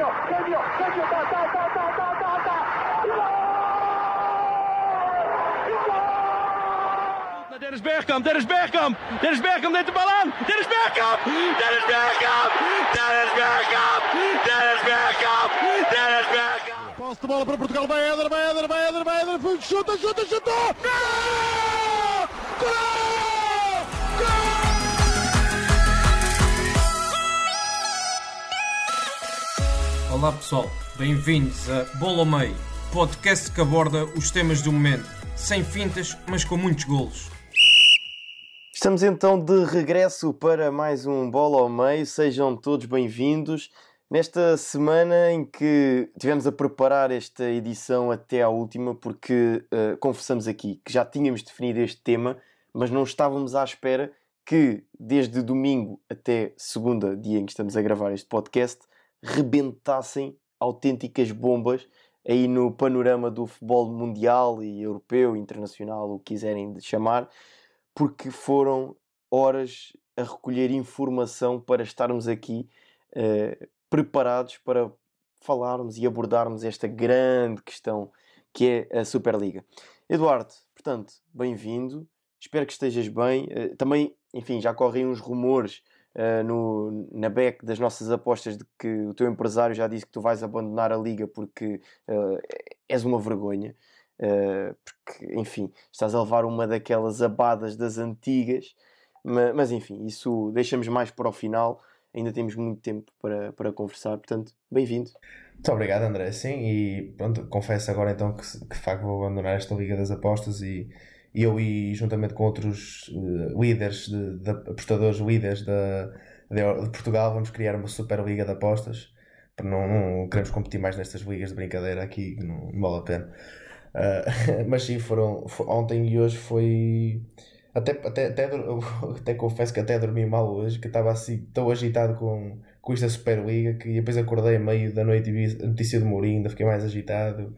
genio, genio, genio, ta, ta, ta, ta, ta, ta, ta. Dennis Bergkamp, Dennis Bergkamp, Dennis Bergkamp neemt de bal aan. Dennis Bergkamp, Dennis Bergkamp, Dennis Bergkamp, Dennis Bergkamp, Dennis Bergkamp. Posse de bola para Portugal, vai Éder, vai Éder, vai Éder, vai Éder, chuta, chuta, chuta! Gol! Gol! Olá pessoal, bem-vindos a Bola ao Meio, podcast que aborda os temas do momento, sem fintas, mas com muitos golos. Estamos então de regresso para mais um Bola ao Meio, sejam todos bem-vindos. Nesta semana em que tivemos a preparar esta edição até à última, porque uh, confessamos aqui que já tínhamos definido este tema, mas não estávamos à espera que desde domingo até segunda, dia em que estamos a gravar este podcast, rebentassem autênticas bombas aí no panorama do futebol mundial e europeu, internacional, o que quiserem chamar, porque foram horas a recolher informação para estarmos aqui uh, preparados para falarmos e abordarmos esta grande questão que é a Superliga. Eduardo, portanto, bem-vindo. Espero que estejas bem. Uh, também, enfim, já correm uns rumores uh, no, na back das nossas apostas de que o teu empresário já disse que tu vais abandonar a liga porque uh, és uma vergonha. Uh, porque, enfim, estás a levar uma daquelas abadas das antigas, mas, mas enfim, isso deixamos mais para o final. Ainda temos muito tempo para, para conversar, portanto, bem-vindo. Muito obrigado, André. Sim, e pronto, confesso agora então que, que de facto vou abandonar esta Liga das Apostas e, eu e juntamente com outros uh, líderes, de, de, apostadores líderes da, de, de, Portugal, vamos criar uma super liga de apostas. Não, não queremos competir mais nestas ligas de brincadeira aqui, não, não vale a pena. Uh, mas sim, foram, foi, ontem e hoje foi. Até, até, até, até confesso que até dormi mal hoje, que estava assim tão agitado com, com esta Superliga que depois acordei a meio da noite e vi a notícia do Mourinho, ainda fiquei mais agitado.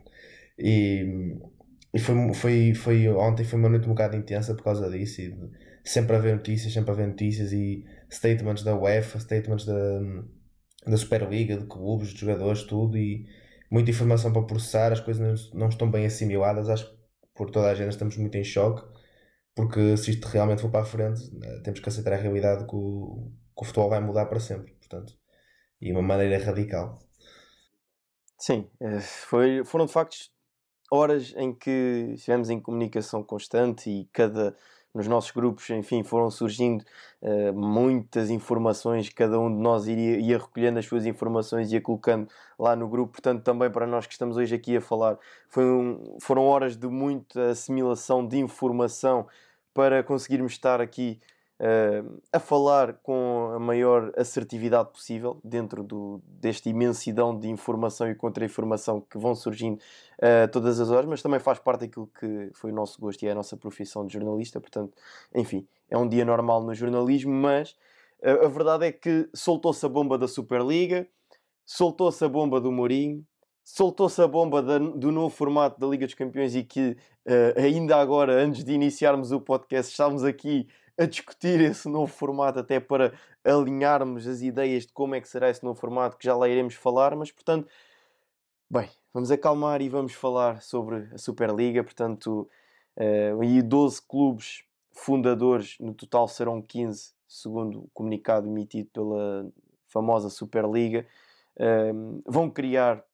E, e foi, foi, foi, ontem foi uma noite um bocado intensa por causa disso. E sempre a ver notícias, sempre a ver notícias e statements da UEFA, statements da, da Superliga, de clubes, de jogadores, tudo. E muita informação para processar, as coisas não, estão bem assimiladas. Acho que por toda a gente estamos muito em choque. Porque se isto realmente for para a frente, eh, temos que aceitar a realidade que o, que o futebol vai mudar para sempre. Portanto, e de uma maneira radical. Sim, eh, foi, foram de facto horas em que estivemos em comunicação constante e cada nos nossos grupos, enfim, foram surgindo uh, muitas informações, cada um de nós iria, ia recolhendo as suas informações e ia colocando lá no grupo, portanto, também para nós que estamos hoje aqui a falar, um, foram horas de muita assimilação de informação para conseguirmos estar aqui uh, a falar com a maior assertividade possível dentro do, desta imensidão de informação e contra-informação que vão surgindo uh, todas as horas, mas também faz parte daquilo que foi o nosso gosto e é a nossa profissão de jornalista. Portanto, enfim, é um dia normal no jornalismo, mas uh, a verdade é que soltou-se a bomba da Superliga, soltou-se a bomba do Mourinho. Soltou-se a bomba do novo formato da Liga dos Campeões e que uh, ainda agora, antes de iniciarmos o podcast, estávamos aqui a discutir esse novo formato, até para alinharmos as ideias de como é que será esse novo formato, que já lá iremos falar, mas portanto, bem, vamos acalmar e vamos falar sobre a Superliga, portanto, uh, e 12 clubes fundadores, no total serão 15, segundo o comunicado emitido pela famosa Superliga, uh, vão criar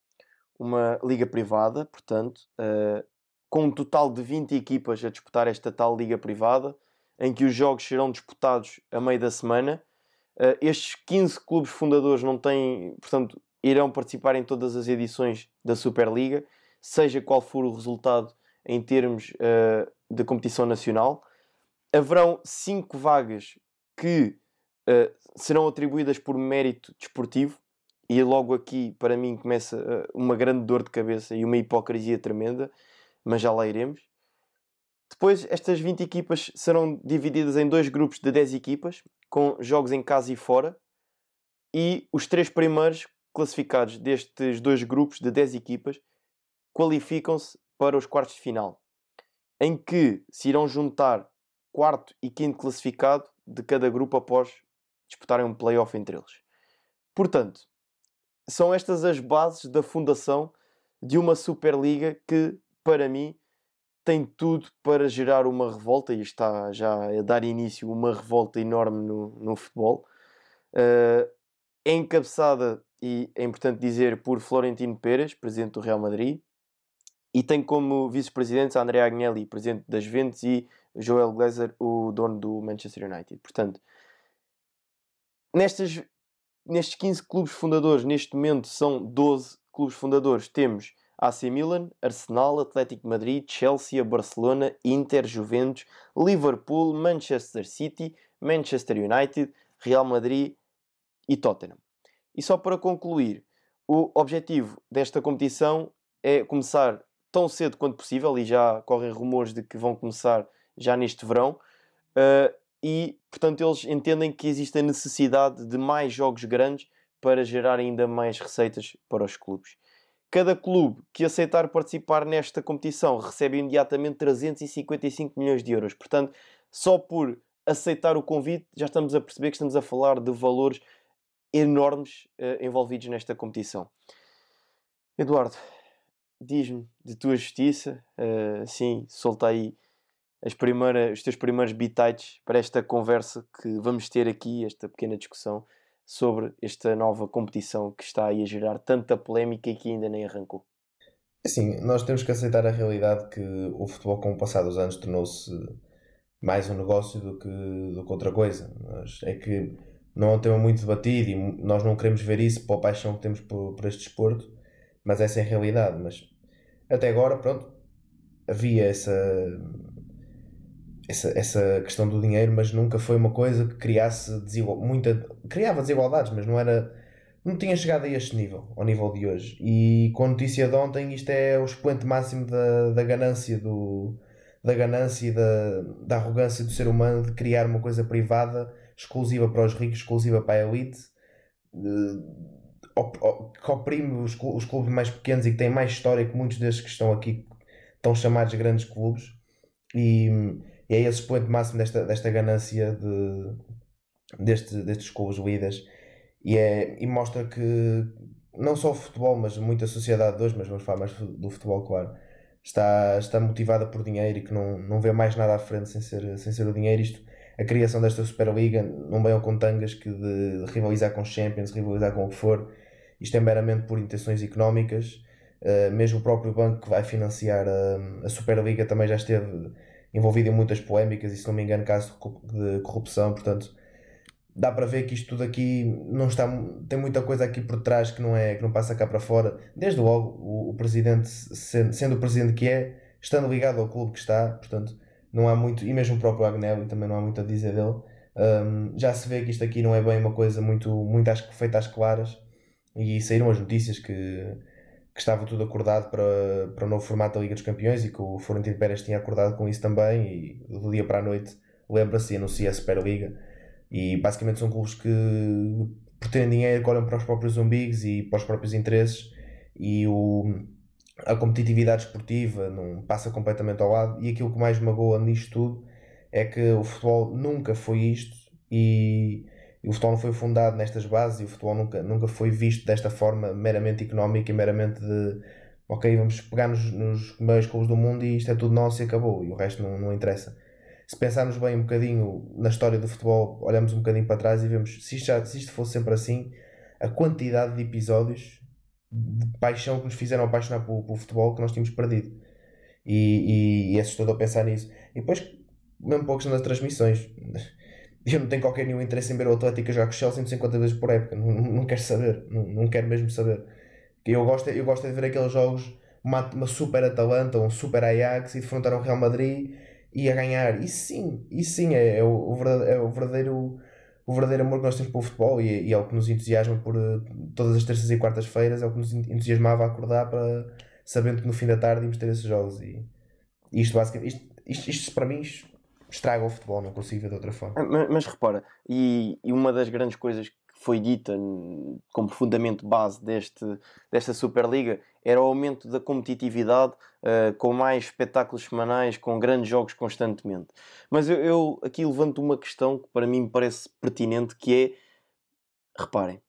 uma liga privada, portanto, uh, com um total de 20 equipas a disputar esta tal liga privada, em que os jogos serão disputados a meio da semana. Uh, estes 15 clubes fundadores não têm, portanto, irão participar em todas as edições da Superliga, seja qual for o resultado em termos uh, de competição nacional. Haverão 5 vagas que uh, serão atribuídas por mérito desportivo, e logo aqui, para mim, começa uma grande dor de cabeça e uma hipocrisia tremenda, mas já lá iremos. Depois, estas 20 equipas serão divididas em dois grupos de 10 equipas, com jogos em casa e fora, e os três primeiros classificados destes dois grupos de 10 equipas qualificam-se para os quartos de final, em que se irão juntar quarto e quinto classificado de cada grupo após disputarem um playoff entre eles. Portanto, são estas as bases da fundação de uma Superliga que, para mim, tem tudo para gerar uma revolta e está já a dar início uma revolta enorme no, no futebol. Uh, é encabeçada, e é importante dizer, por Florentino Pérez, presidente do Real Madrid, e tem como vice-presidentes André Agnelli, presidente das Juventus, e Joel Glazer, o dono do Manchester United. Portanto, nestas, nestes 15 clubes fundadores, neste momento são 12 clubes fundadores, temos AC Milan, Arsenal, Atlético de Madrid, Chelsea, Barcelona, Inter, Juventus, Liverpool, Manchester City, Manchester United, Real Madrid e Tottenham. E só para concluir, o objetivo desta competição é começar tão cedo quanto possível, e já correm rumores de que vão começar já neste verão, uh, e portanto eles entendem que existe a necessidade de mais jogos grandes para gerar ainda mais receitas para os clubes. Cada clube que aceitar participar nesta competição recebe imediatamente 355 milhões de euros. Portanto, só por aceitar o convite já estamos a perceber que estamos a falar de valores enormes uh, envolvidos nesta competição. Eduardo, diz-me de tua justiça, uh, sim, solta aí as primeiras, os teus primeiros bitites para esta conversa que vamos ter aqui, esta pequena discussão sobre esta nova competição que está aí a gerar tanta polémica e que ainda nem arrancou. Sim, nós temos que aceitar a realidade que o futebol, com o passar dos anos, tornou-se mais um negócio do que, do que outra coisa. Mas é que não é um tema muito debatido e nós não queremos ver isso pela paixão que temos por, por este desporto, mas essa é a realidade. Mas até agora, pronto, havia essa, essa, essa questão do dinheiro, mas nunca foi uma coisa que criasse desigual, muita, criava desigualdades, mas não era não tinha chegado a este nível, ao nível de hoje. E com a notícia de ontem, isto é o expoente máximo da, da ganância do da ganância e da, da arrogância do ser humano de criar uma coisa privada exclusiva para os ricos, exclusiva para a elite, que oprime os, os clubes mais pequenos e que têm mais história que muitos destes que estão aqui, estão chamados grandes clubes. E, e é esse expoente máximo desta, desta ganância de, deste, destes clubes líderes. E, é, e mostra que não só o futebol, mas muita sociedade de hoje, mas vamos falar mais do futebol, claro, está, está motivada por dinheiro e que não, não vê mais nada à frente sem ser, sem ser o dinheiro. Isto a criação desta Superliga não vem ao com tangas que de, rivalizar com os Champions, rivalizar com o que for. Isto é meramente por intenções económicas. Uh, mesmo o próprio banco que vai financiar a, a Superliga também já esteve envolvido em muitas polémicas e, se não me engano, casos de corrupção. Portanto, dá para ver que isto tudo aqui não está, tem muita coisa aqui por trás que não, é, que não passa cá para fora. Desde logo, o, o presidente, sendo, sendo o presidente que é, estando ligado ao clube que está, portanto não há muito, e mesmo o próprio Agnelli também não há muito a dizer dele. Um, já se vê que isto aqui não é bem uma coisa muito, muito às, feita às claras e saíram as notícias que, que estava tudo acordado para, para o novo formato da Liga dos Campeões e que o Florentino Pérez tinha acordado com isso também e do dia para a noite lembra-se e anuncia a Superliga. E basicamente são clubes que por terem dinheiro olham para os próprios umbigos e para os próprios interesses e o a competitividade esportiva não passa completamente ao lado. E aquilo que mais magoa nisto tudo é que o futebol nunca foi isto e, e, o futebol não foi fundado nestas bases e o futebol nunca, nunca foi visto desta forma meramente económica e meramente de ok, vamos pegar nos, nos meios clubes do mundo e isto é tudo nosso e acabou e o resto não, não interessa. Se pensarmos bem um bocadinho na história do futebol, olhamos um bocadinho para trás e vemos se isto, já, se isto fosse sempre assim, a quantidade de episódios de paixão que nos fizeram apaixonar pelo, pelo futebol que nós tínhamos perdido. E, e, e é assustador pensar nisso. E depois, mesmo questão das transmissões, eu não tenho qualquer nenhum interesse em ver o Atlético jogar com o Chelsea 150 vezes por época. Não, não, quero saber. Não, não quero mesmo saber. Eu gosto, eu gosto de ver aqueles jogos, uma, uma super Atalanta, um super Ajax e defrontar o Real Madrid e a ganhar. Isso sim, isso sim é, é, o, é o verdadeiro o verdadeiro amor que nós temos pelo futebol e, e é o que nos entusiasma por uh, todas as terças e quartas-feiras, é o que nos entusiasmava a acordar para sabendo que no fim da tarde íamos ter esses jogos e, e isto basicamente isto, isto, isto, para mim estraga o futebol, não consigo ver de outra forma. Mas, mas repara, e, e uma das grandes coisas foi dita como fundamento base deste, desta Superliga era o aumento da competitividade uh, com mais espetáculos semanais, com grandes jogos constantemente. Mas eu, eu, aqui levanto uma questão que para mim me parece pertinente, que é, reparem,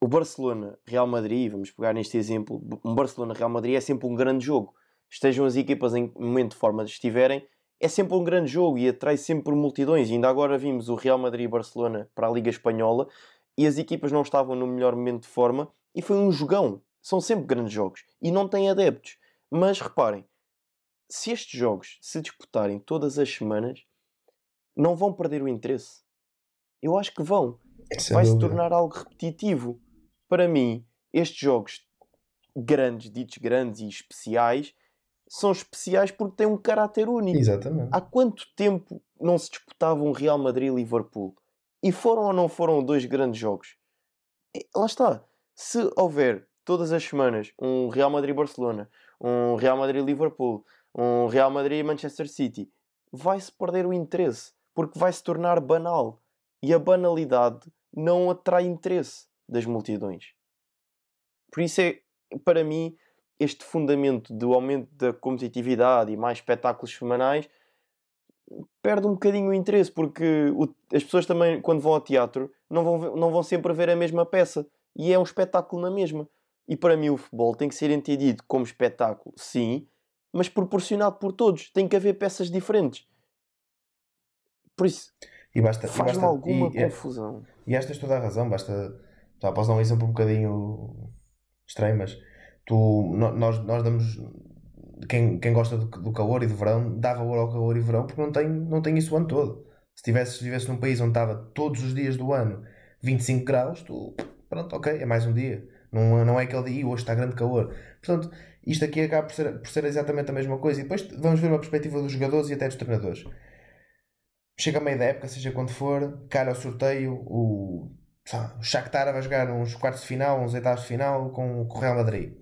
o Barcelona, Real Madrid, vamos pegar neste exemplo, um Barcelona, Real Madrid é sempre um grande jogo. Estejam as equipas em momento de forma estiverem, é sempre um grande jogo e atrai sempre multidões. E ainda agora vimos o Real Madrid e Barcelona para a Liga Espanhola e as equipas não estavam no melhor momento de forma e foi um jogão. São sempre grandes jogos e não têm adeptos. Mas reparem, se estes jogos se disputarem todas as semanas, não vão perder o interesse. Eu acho que vão. Vai se tornar algo repetitivo para mim, estes jogos grandes, ditos grandes e especiais, são especiais porque têm um caráter único. Exatamente. Há quanto tempo não se disputavam Real Madrid e Liverpool? E foram ou não foram dois grandes jogos? E, lá está. Se houver todas as semanas um Real Madrid-Barcelona, um Real Madrid-Liverpool, um Real Madrid-Manchester City, vai-se perder o interesse porque vai se tornar banal. E a banalidade não atrai interesse das multidões. Por isso é, para mim, este fundamento do aumento da competitividade e mais espetáculos semanais perde um bocadinho o interesse, porque o, as pessoas também, quando vão ao teatro, não vão, não vão sempre ver a mesma peça. E é um espetáculo na mesma. E para mim o futebol tem que ser entendido como espetáculo, sim, mas proporcionado por todos. Tem que haver peças diferentes. Por isso, faz-me alguma e, é confusão. E esta tens toda a razão, basta já posso dar um exemplo um bocadinho estranho, mas tu, nós, nós damos. Quem, quem gosta do, do calor e do verão dá valor ao calor e verão porque não tem, não tem isso o ano todo. Se tivesse, vivesse num país onde estava todos os dias do ano 25 graus, tu, pronto, ok, é mais um dia. Não, não é aquele dia, hoje está grande calor. Portanto, isto aqui acaba por ser, por ser exatamente a mesma coisa. E depois vamos ver uma perspectiva dos jogadores e até dos treinadores. Chega a meio da época, seja quando for, cara ao sorteio, o o Shakhtar vai jogar uns quartos de final, uns oitavos de final com, com o Real Madrid.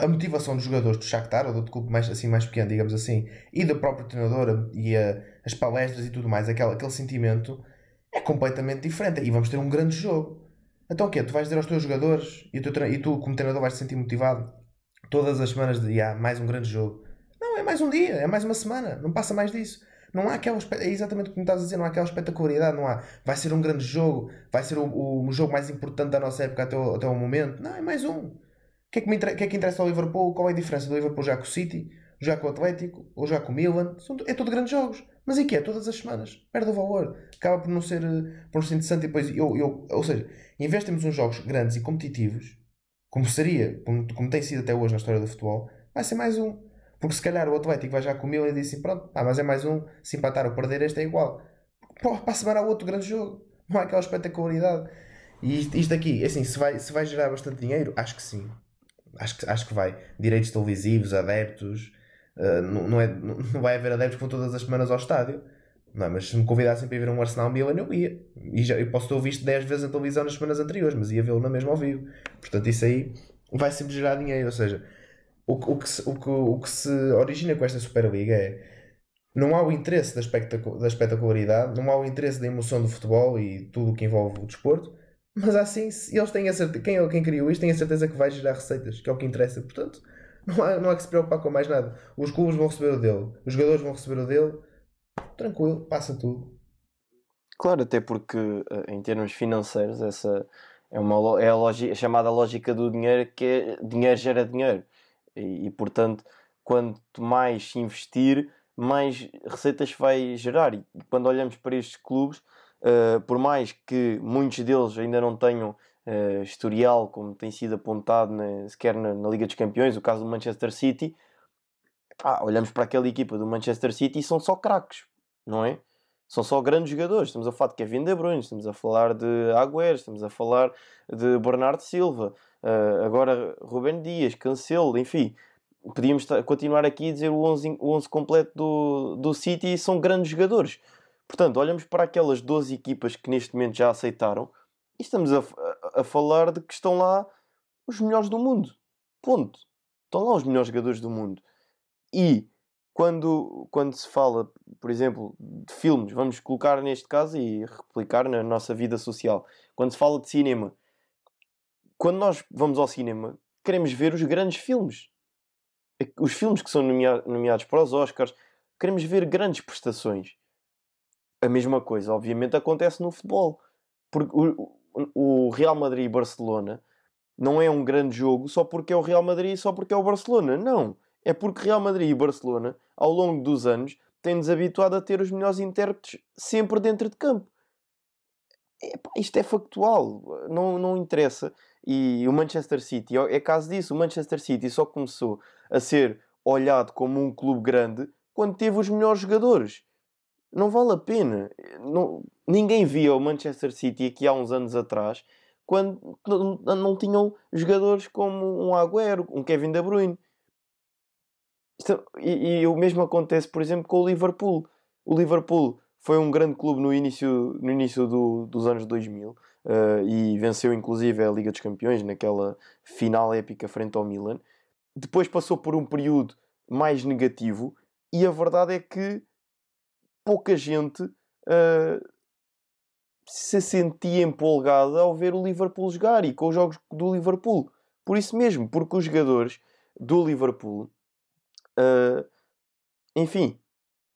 A motivação dos jogadores do Shakhtar, ou do clube mais, assim, mais pequeno, digamos assim, e do próprio treinador e a, as palestras e tudo mais, aquele, aquele sentimento é completamente diferente. E vamos ter um grande jogo. Então o quê? Tu vais dizer aos teus jogadores e tu, e tu como treinador, vais te sentir motivado todas as semanas de ah, mais um grande jogo. Não, é mais um dia, é mais uma semana, não passa mais disso. Não há aquela. É exatamente o me estás a dizer, não há aquela espetacularidade, não há. Vai ser um grande jogo, vai ser o, o, jogo mais importante da nossa época até o, até o momento. Não, é mais um. Que é que, me que, é que interessa ao Liverpool? Qual é a diferença do Liverpool já com o City, já com o Atlético, ou já com o Milan? São, é tudo grandes jogos. Mas em que é? Todas as semanas. Perde o valor. Acaba por não ser, por não ser interessante. E depois, eu, eu, ou seja, em vez de termos uns jogos grandes e competitivos, como seria, como, como tem sido até hoje na história do futebol, vai ser mais um. Porque se calhar o Atlético vai já com o Milan e diz assim: pronto, ah, mas é mais um, se empatar ou perder, este é igual. Pô, para a semana há outro grande jogo. Não há aquela espetacularidade. E isto, isto aqui, é assim, se vai, se vai gerar bastante dinheiro, acho que sim. Acho que, acho que vai. Direitos televisivos, adeptos. Uh, não, não, é, não, vai haver adeptos que vão todas as semanas ao estádio. Não, mas se me convidassem para ir ver um Arsenal Milan, eu ia. E já, eu posso ter visto 10 vezes na televisão nas semanas anteriores, mas ia vê-lo na mesma ao vivo. Portanto, isso aí vai sempre gerar dinheiro. Ou seja, o, o, que se, o, que, o que se origina com esta Superliga é não há o interesse da, da espetacularidade, não há o interesse da emoção do futebol e tudo o que envolve o desporto, mas assim, eles têm a certeza, quem, quem criou isto tem a certeza que vai gerar receitas, que é o que interessa, portanto, não há, não há que se preocupar com mais nada. Os clubes vão receber o dele, os jogadores vão receber o dele, tranquilo, passa tudo. Claro, até porque eh, em termos financeiros, essa é, uma, é a, a chamada lógica do dinheiro, que é dinheiro gera dinheiro. E, e, portanto, quanto mais investir, mais receitas vai gerar. E quando olhamos para estes clubes, uh, por mais que muitos deles ainda não tenham uh, historial, como tem sido apontado na, sequer na, na, Liga dos Campeões, o caso do Manchester City, ah, olhamos para aquela equipa do Manchester City e são só craques, não é? São só grandes jogadores. Estamos a falar de Kevin De Bruyne, estamos a falar de Agüero, estamos a falar de Bernardo Silva, Uh, agora Rubén Dias, Cancelo, enfim, podíamos continuar aqui a dizer o 11, o 11 completo do, do City e são grandes jogadores. Portanto, olhamos para aquelas 12 equipas que neste momento já aceitaram e estamos a, a, a falar de que estão lá os melhores do mundo. Ponto. Estão lá os melhores jogadores do mundo. E quando, quando se fala, por exemplo, de filmes, vamos colocar neste caso e replicar na nossa vida social. Quando se fala de cinema, quando nós vamos ao cinema, queremos ver os grandes filmes. Os filmes que são nomeados para os Oscars, queremos ver grandes prestações. A mesma coisa, obviamente, acontece no futebol. Porque o Real Madrid e Barcelona não é um grande jogo só porque é o Real Madrid e só porque é o Barcelona. Não. É porque Real Madrid e Barcelona, ao longo dos anos, têm-nos habituado a ter os melhores intérpretes sempre dentro de campo. Isto é factual, não, não interessa. E o Manchester City é caso disso. O Manchester City só começou a ser olhado como um clube grande quando teve os melhores jogadores. Não vale a pena. Não, ninguém via o Manchester City aqui há uns anos atrás quando não, tinham jogadores como um Agüero, um Kevin De Bruyne. E, e, o mesmo acontece, por exemplo, com o Liverpool. O Liverpool foi um grande clube no início, no início do, dos anos 2000 uh, eh, e venceu inclusive a Liga dos Campeões naquela final épica frente ao Milan. Depois passou por um período mais negativo e a verdade é que pouca gente uh, se sentia empolgada ao ver o Liverpool jogar e com os jogos do Liverpool. Por isso mesmo, porque os jogadores do Liverpool uh, enfim,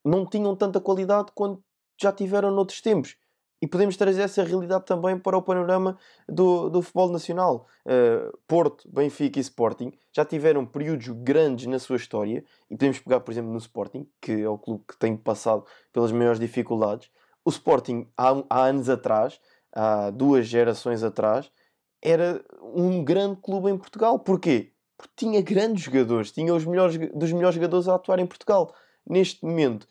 não tinham tanta qualidade quanto já tiveram noutros tempos. E podemos trazer essa realidade também para o panorama do, do futebol nacional. Uh, Porto, Benfica e Sporting já tiveram períodos grandes na sua história, e podemos pegar, por exemplo, no Sporting, que é o clube que tem passado pelas maiores dificuldades. O Sporting, há, há anos atrás, há duas gerações atrás, era um grande clube em Portugal. Porquê? porque tinha grandes jogadores, tinha os melhores dos melhores jogadores a atuar em Portugal. Neste momento,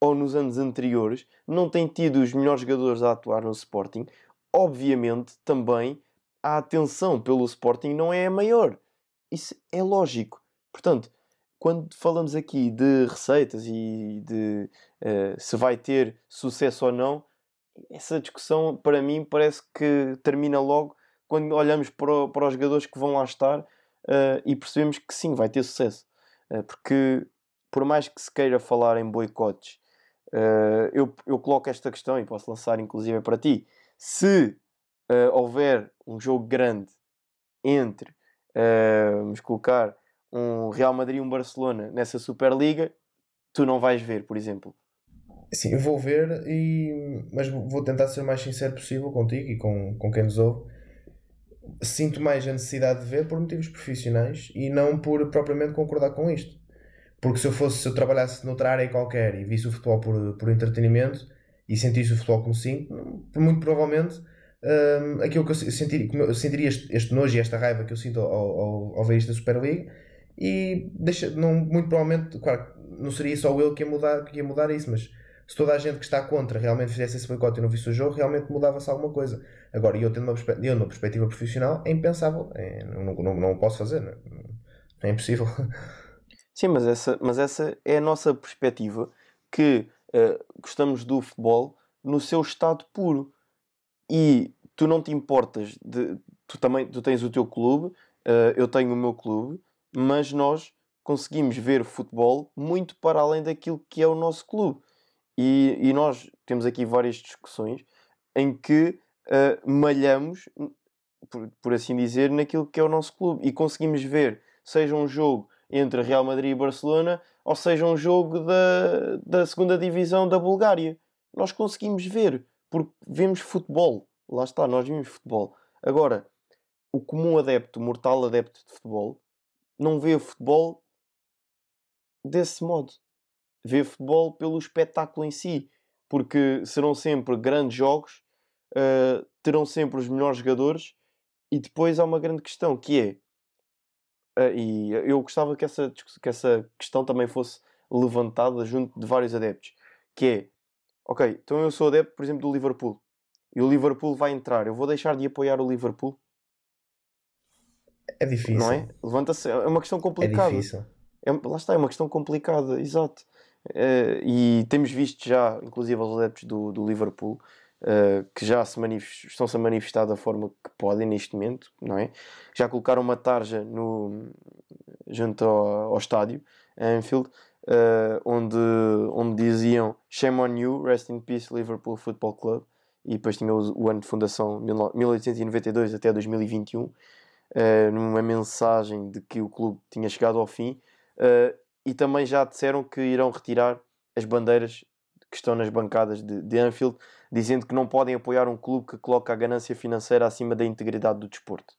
ou nos anos anteriores, não tem tido os melhores jogadores a atuar no Sporting. Obviamente, também a atenção pelo Sporting não é a maior. Isso é lógico. Portanto, quando falamos aqui de receitas e de uh, se vai ter sucesso ou não, essa discussão para mim parece que termina logo quando olhamos para, o, para os jogadores que vão lá estar uh, e percebemos que sim, vai ter sucesso. Uh, porque, por mais que se queira falar em boicotes, uh, eu, eu coloco esta questão e posso lançar inclusive para ti. Se houver um jogo grande entre, vamos colocar, um Real Madrid e um Barcelona nessa Superliga, tu não vais ver, por exemplo. Sim, eu vou ver, e... mas vou tentar ser o mais sincero possível contigo e com, com quem nos ouve sinto mais a necessidade de ver por motivos profissionais e não por propriamente concordar com isto. Porque se eu fosse, se eu trabalhasse noutra área qualquer e visse o futebol por, por entretenimento e sentisse o futebol como sinto, muito provavelmente um, aquilo que eu sentiria, eu sentiria este, este, nojo e esta raiva que eu sinto ao, ao, ao ver isto da Super League e deixa, não, muito provavelmente, claro, não seria só eu que ia mudar, que ia mudar isso, mas se toda a gente que está contra realmente fizesse esse boicote e não visse o jogo, realmente mudava-se alguma coisa. Agora, eu tendo uma, eu, uma perspectiva profissional, é impensável. É, não, não, não posso fazer. Não, é impossível. Sim, mas essa, mas essa é a nossa perspectiva que uh, gostamos do futebol no seu estado puro. E tu não te importas de. Tu também tu tens o teu clube, uh, eu tenho o meu clube, mas nós conseguimos ver futebol muito para além daquilo que é o nosso clube. E, e nós temos aqui várias discussões em que uh, malhamos, por, por, assim dizer, naquilo que é o nosso clube e conseguimos ver, seja um jogo entre Real Madrid e Barcelona, ou seja um jogo da, da segunda divisão da Bulgária. Nós conseguimos ver, porque vemos futebol. Lá está, nós vimos futebol. Agora, o comum adepto, o mortal adepto de futebol, não vê o futebol desse modo ver futebol pelo espetáculo em si, porque serão sempre grandes jogos, uh, terão sempre os melhores jogadores, e depois há uma grande questão que é, e eu gostava que essa, que essa questão também fosse levantada junto de vários adeptos, que é, ok, então eu sou adepto, por exemplo, do Liverpool, e o Liverpool vai entrar, eu vou deixar de apoiar o Liverpool? É difícil. Não é? Levanta-se, é uma questão complicada. É difícil. É, lá está, é uma questão complicada, exato. Uh, e temos visto já, inclusive, os adeptos do, do Liverpool uh, que já se estão-se a manifestar da forma que podem neste momento, não é? Já colocaram uma tarja no, junto ao, ao estádio, Anfield, uh, onde, onde diziam Shame on you, rest in peace, Liverpool Football Club. E depois tinha o, o ano de fundação 1892 até 2021, numa mensagem de que o clube tinha chegado ao fim. Uh, e também já disseram que irão retirar as bandeiras que estão nas bancadas de, de Anfield dizendo que não podem apoiar um clube que coloca a ganância financeira acima da integridade do desporto.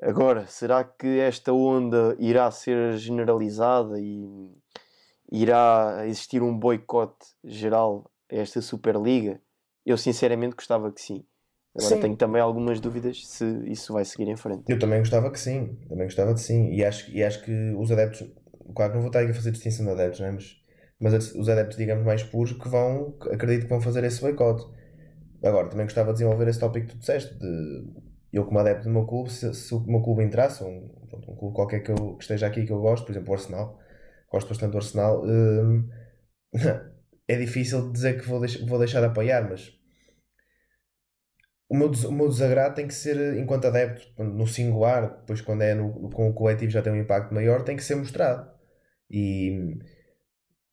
Agora, será que esta onda irá ser generalizada e irá existir um boicote geral a esta Superliga? Eu sinceramente gostava que sim. Agora Sim. tenho também algumas dúvidas se isso vai seguir em frente. Eu também gostava que sim, também gostava de sim. E acho, e acho que os adeptos, claro que não vou estar aqui a fazer distinção de adeptos, né? mas, mas os adeptos, digamos, mais puros que vão, acredito que vão fazer esse boicote. Agora, também gostava de desenvolver esse tópico que tu disseste, de eu como adepto do meu clube, se, se o meu clube entrasse, um, um clube qualquer que, eu, que esteja aqui que eu gosto, por exemplo o Arsenal, gosto bastante do Arsenal, hum, é difícil dizer que vou, deix- vou deixar de apoiar, mas o meu, o meu desagrado tem que ser, enquanto adepto, no singular, depois quando é no, com o coletivo já tem um impacto maior, tem que ser mostrado. E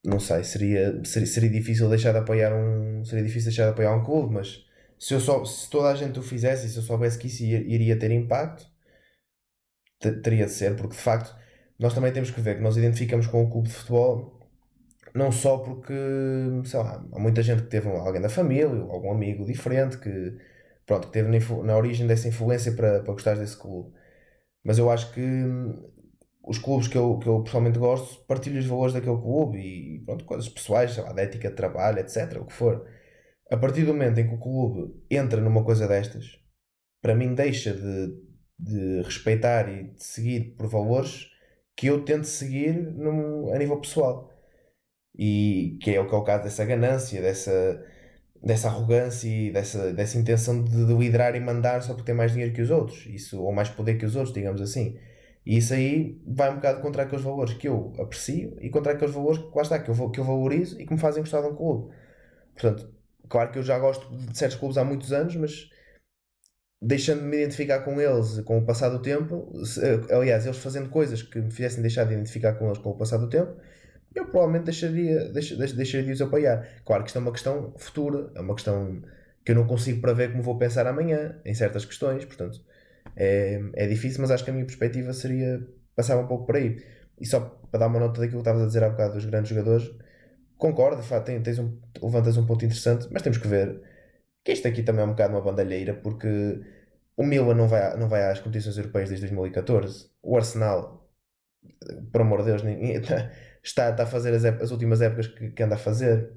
não sei, seria, seria, seria difícil deixar de apoiar um. Seria difícil deixar de apoiar um clube, mas se, eu só, se toda a gente o fizesse e se eu soubesse que isso ia- iria ter impacto, te- teria de ser, porque de facto nós também temos que ver que nós identificamos com o clube de futebol não só porque, sei lá, há muita gente que teve alguém da família, algum amigo diferente que, pronto, que teve na, na origem dessa influência para, para gostar desse clube. Mas eu acho que os clubes que eu, que eu pessoalmente gosto partilham os valores daquele clube e, pronto, coisas pessoais, sei lá, de ética de trabalho, etc. O que for. A partir do momento em que o clube entra numa coisa destas, para mim deixa de, de respeitar e de seguir por valores que eu tento seguir num, a nível pessoal. E que é o que é o caso dessa ganância, dessa, dessa arrogância e dessa, dessa intenção de, de liderar e mandar só porque tem mais dinheiro que os outros, isso, ou mais poder que os outros, digamos assim. E isso aí vai um bocado contra aqueles valores que eu aprecio e contra aqueles valores que lá está, que eu, que eu valorizo e que me fazem gostar de um clube. Portanto, claro que eu já gosto de certos clubes há muitos anos, mas deixando-me me identificar com eles com o passar do tempo, se- aliás, eles fazendo coisas que me fizessem deixar de identificar com eles com o passar do tempo, eu provavelmente deixaria, deixa, deixa- deixaria de os apoiar. Claro que isto é uma questão futura, é uma questão que eu não consigo prever como vou pensar amanhã em certas questões, portanto é, é difícil, mas acho que a minha perspectiva seria passar um pouco por aí. E só para dar uma nota daquilo que estavas a dizer há bocado dos grandes jogadores, concordo, de facto, tens um, levantas um ponto interessante, mas temos que ver que isto aqui também é um bocado uma bandalheira, porque o Milan não vai, não vai às competições europeias desde 2014, o Arsenal, por amor de Deus, nem- está, está a fazer as, ép- as últimas épocas que, que anda a fazer,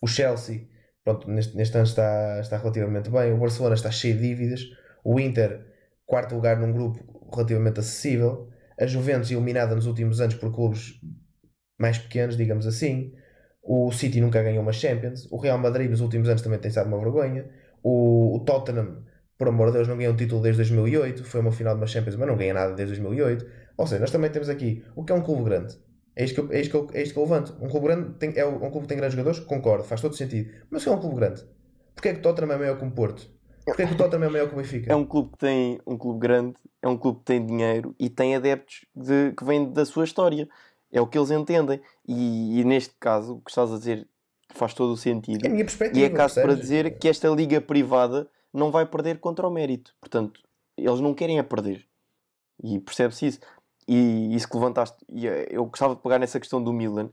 o Chelsea, pronto, neste, neste ano está, está relativamente bem, o Barcelona está cheio de dívidas, o Inter, quarto lugar num grupo relativamente acessível, a Juventus eliminada nos últimos anos por clubes mais pequenos, digamos assim. O City nunca ganhou uma Champions. O Real Madrid nos últimos anos também tem estado uma vergonha. O, o Tottenham, por amor de Deus, não ganhou um título desde 2008. Foi uma final de uma Champions, mas não ganha nada desde 2008. Ou seja, nós também temos aqui o que é um clube grande. É isto que eu, é isto que eu, é isto que eu levanto. Um clube grande tem, é um clube que tem grandes jogadores? Concordo, faz todo sentido. Mas o que é um clube grande? Porquê é que Tottenham é maior que o Porto? Porquê é que o Tottenham é maior que o Benfica? É um clube que tem um clube grande, é um clube que tem dinheiro e tem adeptos de- que vêm da sua história. É o que eles entendem. E, e neste caso, o que estás a dizer faz todo o sentido. É a minha perspectiva. E é caso para dizer que esta liga privada não vai perder contra o mérito. Portanto, eles não querem a perder. E percebe-se isso. E isso que levantaste, e eh, eu gostava de pegar nessa questão do Milan.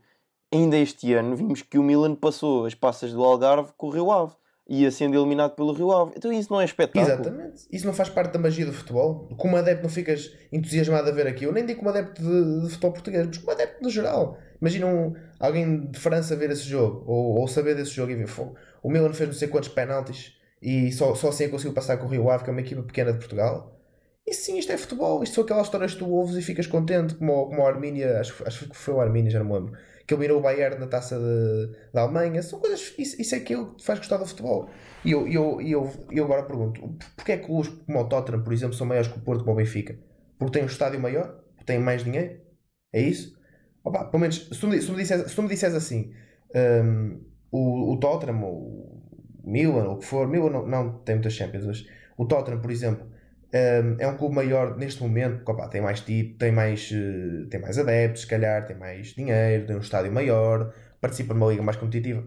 Ainda este ano vimos que o Milan passou as passas do Algarve Rio Ave. Ia sendo eliminado pelo Rio Ave. Então isso não é espetáculo. Exatamente. Isso não faz parte da magia do futebol. Como adepto não ficas entusiasmado a ver aqui. Eu nem digo como adepto de, de futebol português, mas como adepto no geral. Imagina um- alguém de França ver esse jogo, ou, ou saber desse jogo e ver, "Fogo, o Milan fez não sei quantos penaltis e só, só assim conseguiu passar com o Rio Ave, que é uma equipa pequena de Portugal. E sim, isto é futebol. Isto são aquelas histórias que tu ouves e ficas contente, como, como o Armínia, acho, acho que foi o Armínia, já não me lembro, que eliminou o Bayern na taça da Alemanha. São coisas, isso, isso é aquilo que faz gostar do futebol. E eu, eu, eu, eu agora pergunto: porquê é que clubes como o Tottenham, por exemplo, são maiores que o Porto como o Benfica? Porque têm um estádio maior? Porque têm mais dinheiro? É isso? Opa, pelo menos, se tu me, me disseres, se me disseres assim, hum, o, o Tottenham, o Milan, ou o que for, Milan não, não tem muitas Champions, mas o Tottenham, por exemplo, hum, é um clube maior neste momento, porque opa, tem mais título, tem mais, eh, tem mais adeptos, se calhar, tem mais dinheiro, tem um estádio maior, participa numa liga mais competitiva.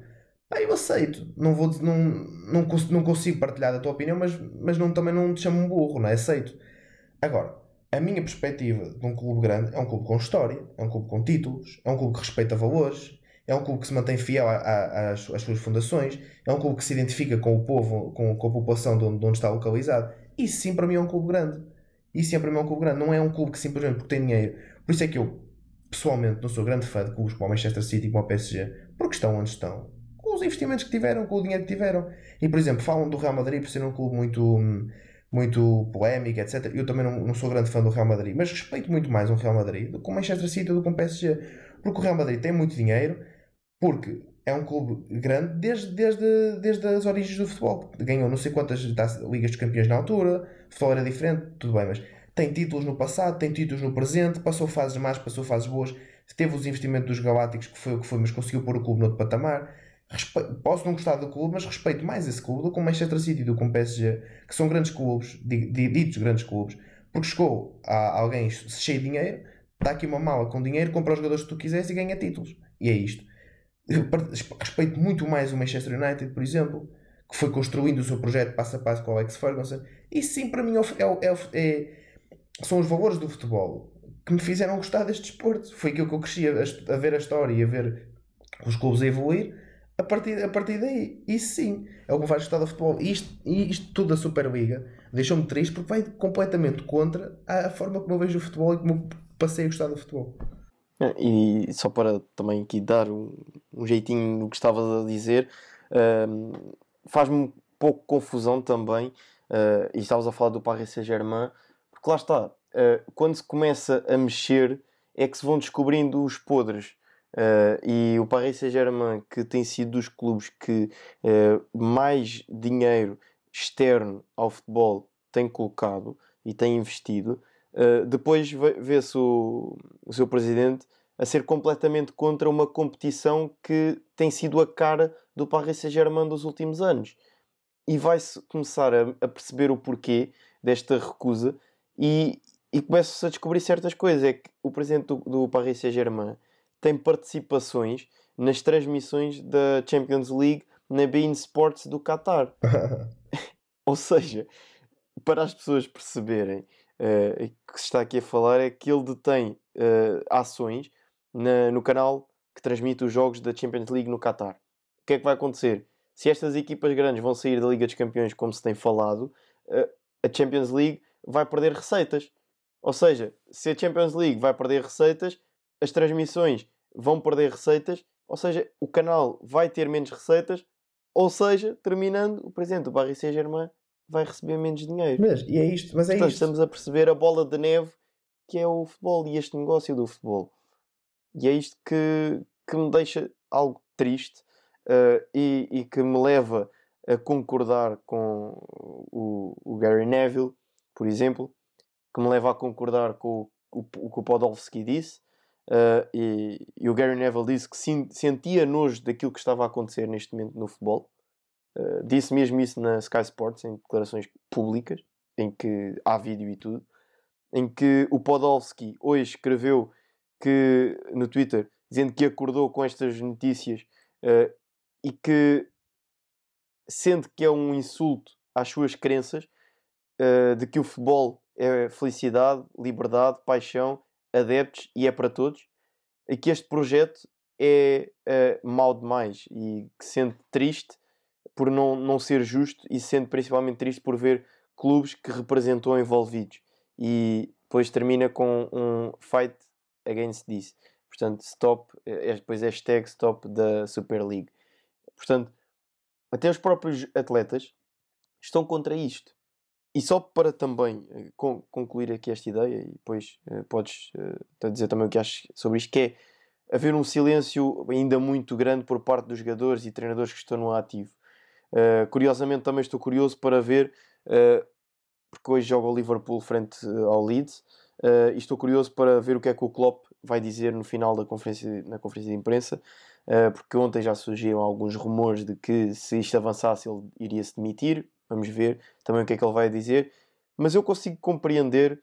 Eu aceito. Não, vou, não, não, não consigo partilhar da tua opinião, mas, mas não, também não te chamo um burro, não é? Aceito. Agora, a minha perspectiva de um clube grande é um clube com história, é um clube com títulos, é um clube que respeita valores é um clube que se mantém fiel a, a, às, às, suas fundações, é um clube que se identifica com o povo, com, com a população de onde, de onde, está localizado. Isso sim para mim é um clube grande. Isso sim para mim é um clube grande. Não é um clube que simplesmente porque tem dinheiro. Por isso é que eu, pessoalmente, não sou grande fã de clubes como o Manchester City e como o PSG, porque estão onde estão. Com os investimentos que tiveram, com o dinheiro que tiveram. E, por exemplo, falam do Real Madrid por ser um clube muito, muito polémico, etc. Eu também não, não sou grande fã do Real Madrid, mas respeito muito mais o Real Madrid do que o Manchester City do que o PSG. Porque o Real Madrid tem muito dinheiro, porque é um clube grande desde, desde, desde as origens do futebol. Ganhou não sei quantas ligas de campeões na altura, futebol era diferente, tudo bem, mas tem títulos no passado, tem títulos no presente, passou fases más, passou fases boas, teve os investimentos dos Galácticos, que foi o que foi, mas conseguiu pôr o clube no outro patamar. Respe... Posso não gostar do clube, mas respeito mais esse clube do que o Manchester City do que o PSG, que são grandes clubes, ditos grandes clubes, porque chegou a alguém cheio de dinheiro, dá aqui uma mala com dinheiro, compra os jogadores que tu quiseres e ganha títulos. E é isto. Respeito muito mais o Manchester United, por exemplo, que foi construindo o seu projeto passo a passo com o Alex Ferguson. E sim, para mim, é, é, é, é, são os valores do futebol que me fizeram gostar deste desporto. Foi aquilo que eu cresci a, a ver a história e a ver os clubes a evoluir. A partir, a partir daí, isso sim, é o que me faz gostar do futebol. E isto, isto tudo da Superliga deixou-me triste porque vai completamente contra a forma como eu vejo o futebol e como eu passei a gostar do futebol. É, e só para também aqui dar um, um jeitinho no que estavas a dizer, uh, faz-me um pouco confusão também, uh, e estavas a falar do Paris Saint-Germain, porque lá está, uh, quando se começa a mexer é que se vão descobrindo os podres. Uh, e o Paris Saint-Germain, que tem sido dos clubes que mais dinheiro externo ao futebol tem colocado e tem investido, Uh, depois vê-se o, o seu presidente a ser completamente contra uma competição que tem sido a cara do Paris Saint-Germain dos últimos anos. E vai-se começar a, a, perceber o porquê desta recusa e, e começa-se a descobrir certas coisas. É que o presidente do, do Paris Saint-Germain tem participações nas transmissões da Champions League na Bein Sports do Qatar. Ou seja, para as pessoas perceberem uh, que se está aqui a falar é que ele detém uh, ações na, no canal que transmite os jogos da Champions League no Qatar. O que é que vai acontecer? Se estas equipas grandes vão sair da Liga dos Campeões, como se tem falado, uh, a Champions League vai perder receitas. Ou seja, se a Champions League vai perder receitas, as transmissões vão perder receitas, ou seja, o canal vai ter menos receitas, ou seja, terminando, o presidente do Paris Saint-Germain vai receber menos dinheiro. Mas, e é isto, mas é Portanto, isto. estamos a perceber a bola de neve que é o futebol e este negócio do futebol. E é isto que, que me deixa algo triste uh, e, e, que me leva a concordar com o, o, Gary Neville, por exemplo, que me leva a concordar com o, o, o que o Podolski disse. Uh, e, e, o Gary Neville disse que sentia nojo daquilo que estava a acontecer neste momento no futebol Uh, disse mesmo isso na Sky Sports, em declarações públicas, em que há vídeo e tudo, em que o Podolski hoje escreveu que no Twitter, dizendo que acordou com estas notícias uh, e que sente que é um insulto às suas crenças uh, de que o futebol é felicidade, liberdade, paixão, adeptos e é para todos, e que este projeto é uh, mau demais e que sente triste por não, não ser justo e sendo principalmente triste por ver clubes que representou envolvidos. E depois termina com um fight against this. Portanto, stop, é, é depois hashtag stop da Super League. Portanto, até os próprios atletas estão contra isto. E só para também uh, concluir aqui esta ideia, e depois uh, podes dizer também o que achas sobre isto, que é haver um silêncio ainda muito grande por parte dos jogadores e treinadores que estão no ativo. Uh, curiosamente, também estou curioso para ver, uh, porque hoje joga o Liverpool frente eh, ao Leeds, uh, e estou curioso para ver o que é que o Klopp vai dizer no final da conferência, na conferência de imprensa, porque ontem já surgiram alguns rumores de que se isto avançasse ele iria se demitir. Vamos ver também o que é que ele vai dizer. Mas eu consigo compreender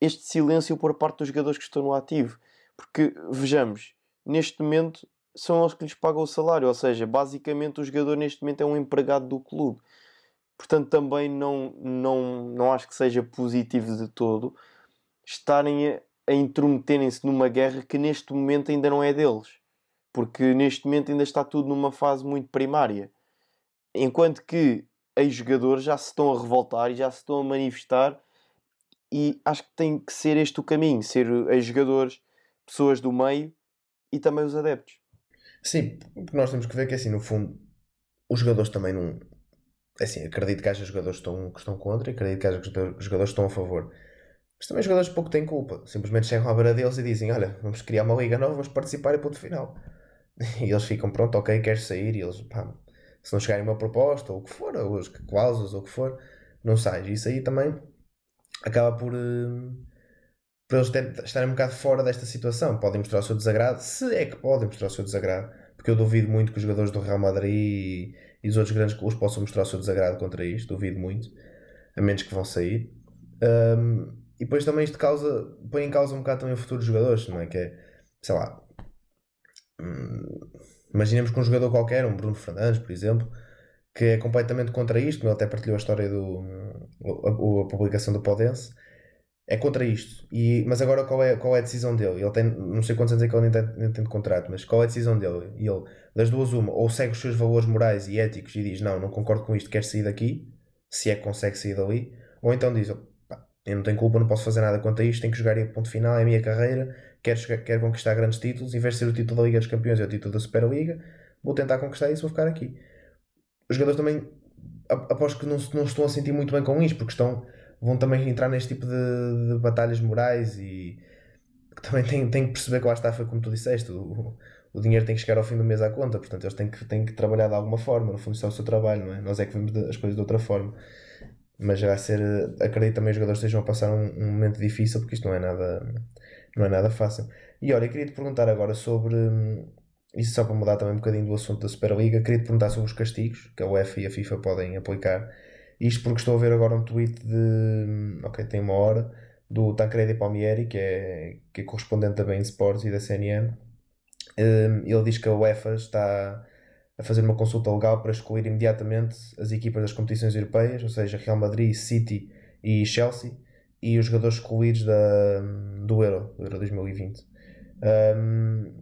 este silêncio por parte dos jogadores que estão no ativo, porque vejamos, neste momento são eles que lhes pagam o salário, ou seja, basicamente o jogador neste momento é um empregado do clube. Portanto, também não, não, não acho que seja positivo de todo estarem a, a intrometerem-se numa guerra que neste momento ainda não é deles. porque neste momento ainda está tudo numa fase muito primária. Enquanto que ex-jogadores já se estão a revoltar e já se estão a manifestar, e acho que tem que ser este o caminho: ser ex-jogadores, pessoas do meio e também os adeptos. Sim, porque nós temos que ver que assim, no fundo, os jogadores também não. é Assim, acredito que haja jogadores que estão, que estão contra e acredito que haja jogadores que estão a favor. Mas também os jogadores pouco têm culpa. Simplesmente chegam à beira deles e dizem: Olha, vamos criar uma liga nova, vamos participar e ponto final. E eles ficam, pronto, ok, queres sair? E eles, pá, se não chegarem uma proposta ou o que for, ou as cláusulas ou o que for, não sais. Isso aí também acaba por. Uh, por eles estarem um bocado fora desta situação. Podem mostrar o seu desagrado, se é que podem mostrar o seu desagrado, porque eu duvido muito que os jogadores do Real Madrid e, e os outros grandes clubes possam mostrar o seu desagrado contra isto, duvido muito, a menos que vão sair. Um, e depois também isto causa, põe em causa um bocado também o futuro dos jogadores, não é? Que é, sei lá, hum, imaginemos que um jogador qualquer, um Bruno Fernandes, por exemplo, que é completamente contra isto, ele até partilhou a história do a, a publicação do Podense, é contra isto. E, mas agora qual é, qual é a decisão dele? Ele tem, não sei quantos anos é que ele tem, tem de contrato, mas qual é a decisão dele? E ele, das duas, uma, ou segue os seus valores morais e éticos e diz: Não, não concordo com isto, quer sair daqui, se é que consegue sair dali, ou então diz: Eu não tenho culpa, não posso fazer nada quanto a isto, tenho que jogar e ponto final, é a minha carreira, quero, chegar, quero conquistar grandes títulos, em vez de ser o título da Liga dos Campeões, é o título da Superliga, vou tentar conquistar isso, vou ficar aqui. Os jogadores também, aposto que não, não estão a sentir muito bem com isto, porque estão vão também entrar neste tipo de, de batalhas morais e também têm, têm que perceber que lá está, foi como tu disseste, o, o dinheiro tem que chegar ao fim do mês à conta, portanto eles têm que, têm que trabalhar de alguma forma, no fundo isso é o seu trabalho, não é? Nós é que vemos as coisas de outra forma. Mas a ser, acredito também os jogadores estejam a passar um, um, momento difícil porque isto não é nada, não é nada fácil. E olha, queria te perguntar agora sobre, isso só para mudar também um bocadinho do assunto da Superliga, queria te perguntar sobre os castigos que a UEFA e a FIFA podem aplicar isto porque estou a ver agora um tweet de. Ok, tem uma hora. Do Tancredi Palmieri, que é, que é correspondente da Bein Sports e da CNN. Um, ele diz que a UEFA está a fazer uma consulta legal para excluir imediatamente as equipas das competições europeias, ou seja, Real Madrid, City e Chelsea, e os jogadores excluídos da, do Euro, do Euro 2020. Um,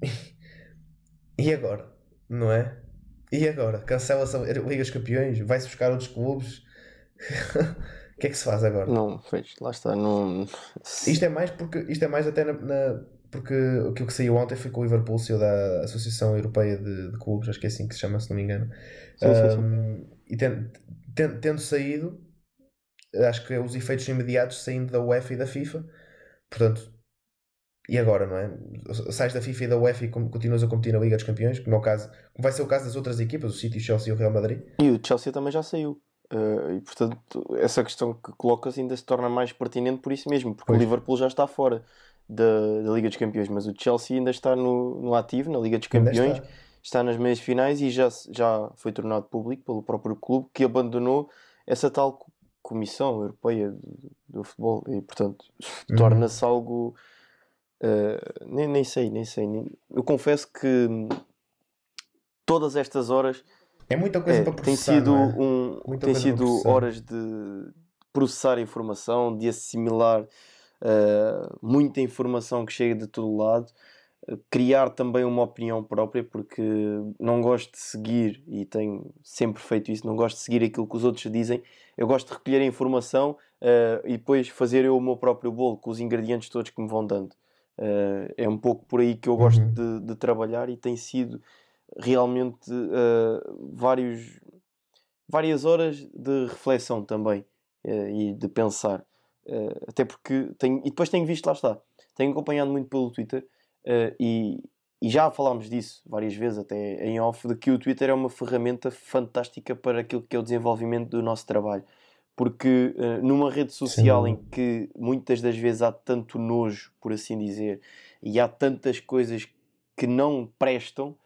e agora? Não é? E agora? Cancela-se a Liga dos Campeões? Vai-se buscar outros clubes? o que é que se faz agora? Não, fez, lá está. Não... Isto é mais porque isto é mais até na, na porque aquilo que saiu ontem foi que o Liverpool saiu da Associação Europeia de, de, Clubes, acho que é assim que se chama, se não me engano. Sim, sim, sim. E tendo, tendo, tendo, saído, acho que os efeitos imediatos saindo da UEFA e da FIFA, portanto, e agora, não é? Sais da FIFA e da UEFA e continuas a competir na Liga dos Campeões, como, é o caso, vai ser o caso das outras equipas, o City, o Chelsea e o Real Madrid. E o Chelsea também já saiu. Uh, e portanto, essa questão que colocas ainda se torna mais pertinente por isso mesmo, porque pois. o Liverpool já está fora da, da Liga dos Campeões, mas o Chelsea ainda está no, no ativo, na Liga dos Campeões, está. está. nas meias finais e já, já foi tornado público pelo próprio clube que abandonou essa tal Comissão Europeia do, do Futebol e, portanto, uhum. torna-se algo Uh, nem, nem sei, nem sei. Nem... Eu confesso que todas estas horas é muita coisa é, para processar. Tem sido, é? um, tem sido horas de processar informação, de assimilar uh, muita informação que chega de todo lado, uh, criar também uma opinião própria, porque não gosto de seguir, e tenho sempre feito isso, não gosto de seguir aquilo que os outros dizem. Eu gosto de recolher a informação uh, e depois fazer eu o meu próprio bolo com os ingredientes todos que me vão dando. Uh, é um pouco por aí que eu gosto uhum. de, de, trabalhar e tem sido realmente uh, vários, várias horas de reflexão também uh, e de pensar. até porque tenho, e depois tenho visto, lá está, tenho acompanhado muito pelo Twitter e, e já falámos disso várias vezes, até em off, de que o Twitter é uma ferramenta fantástica para aquilo que é o desenvolvimento do nosso trabalho porque uh, numa rede social Sim. em que muitas das vezes há tanto nojo, por assim dizer, e há tantas coisas que não prestam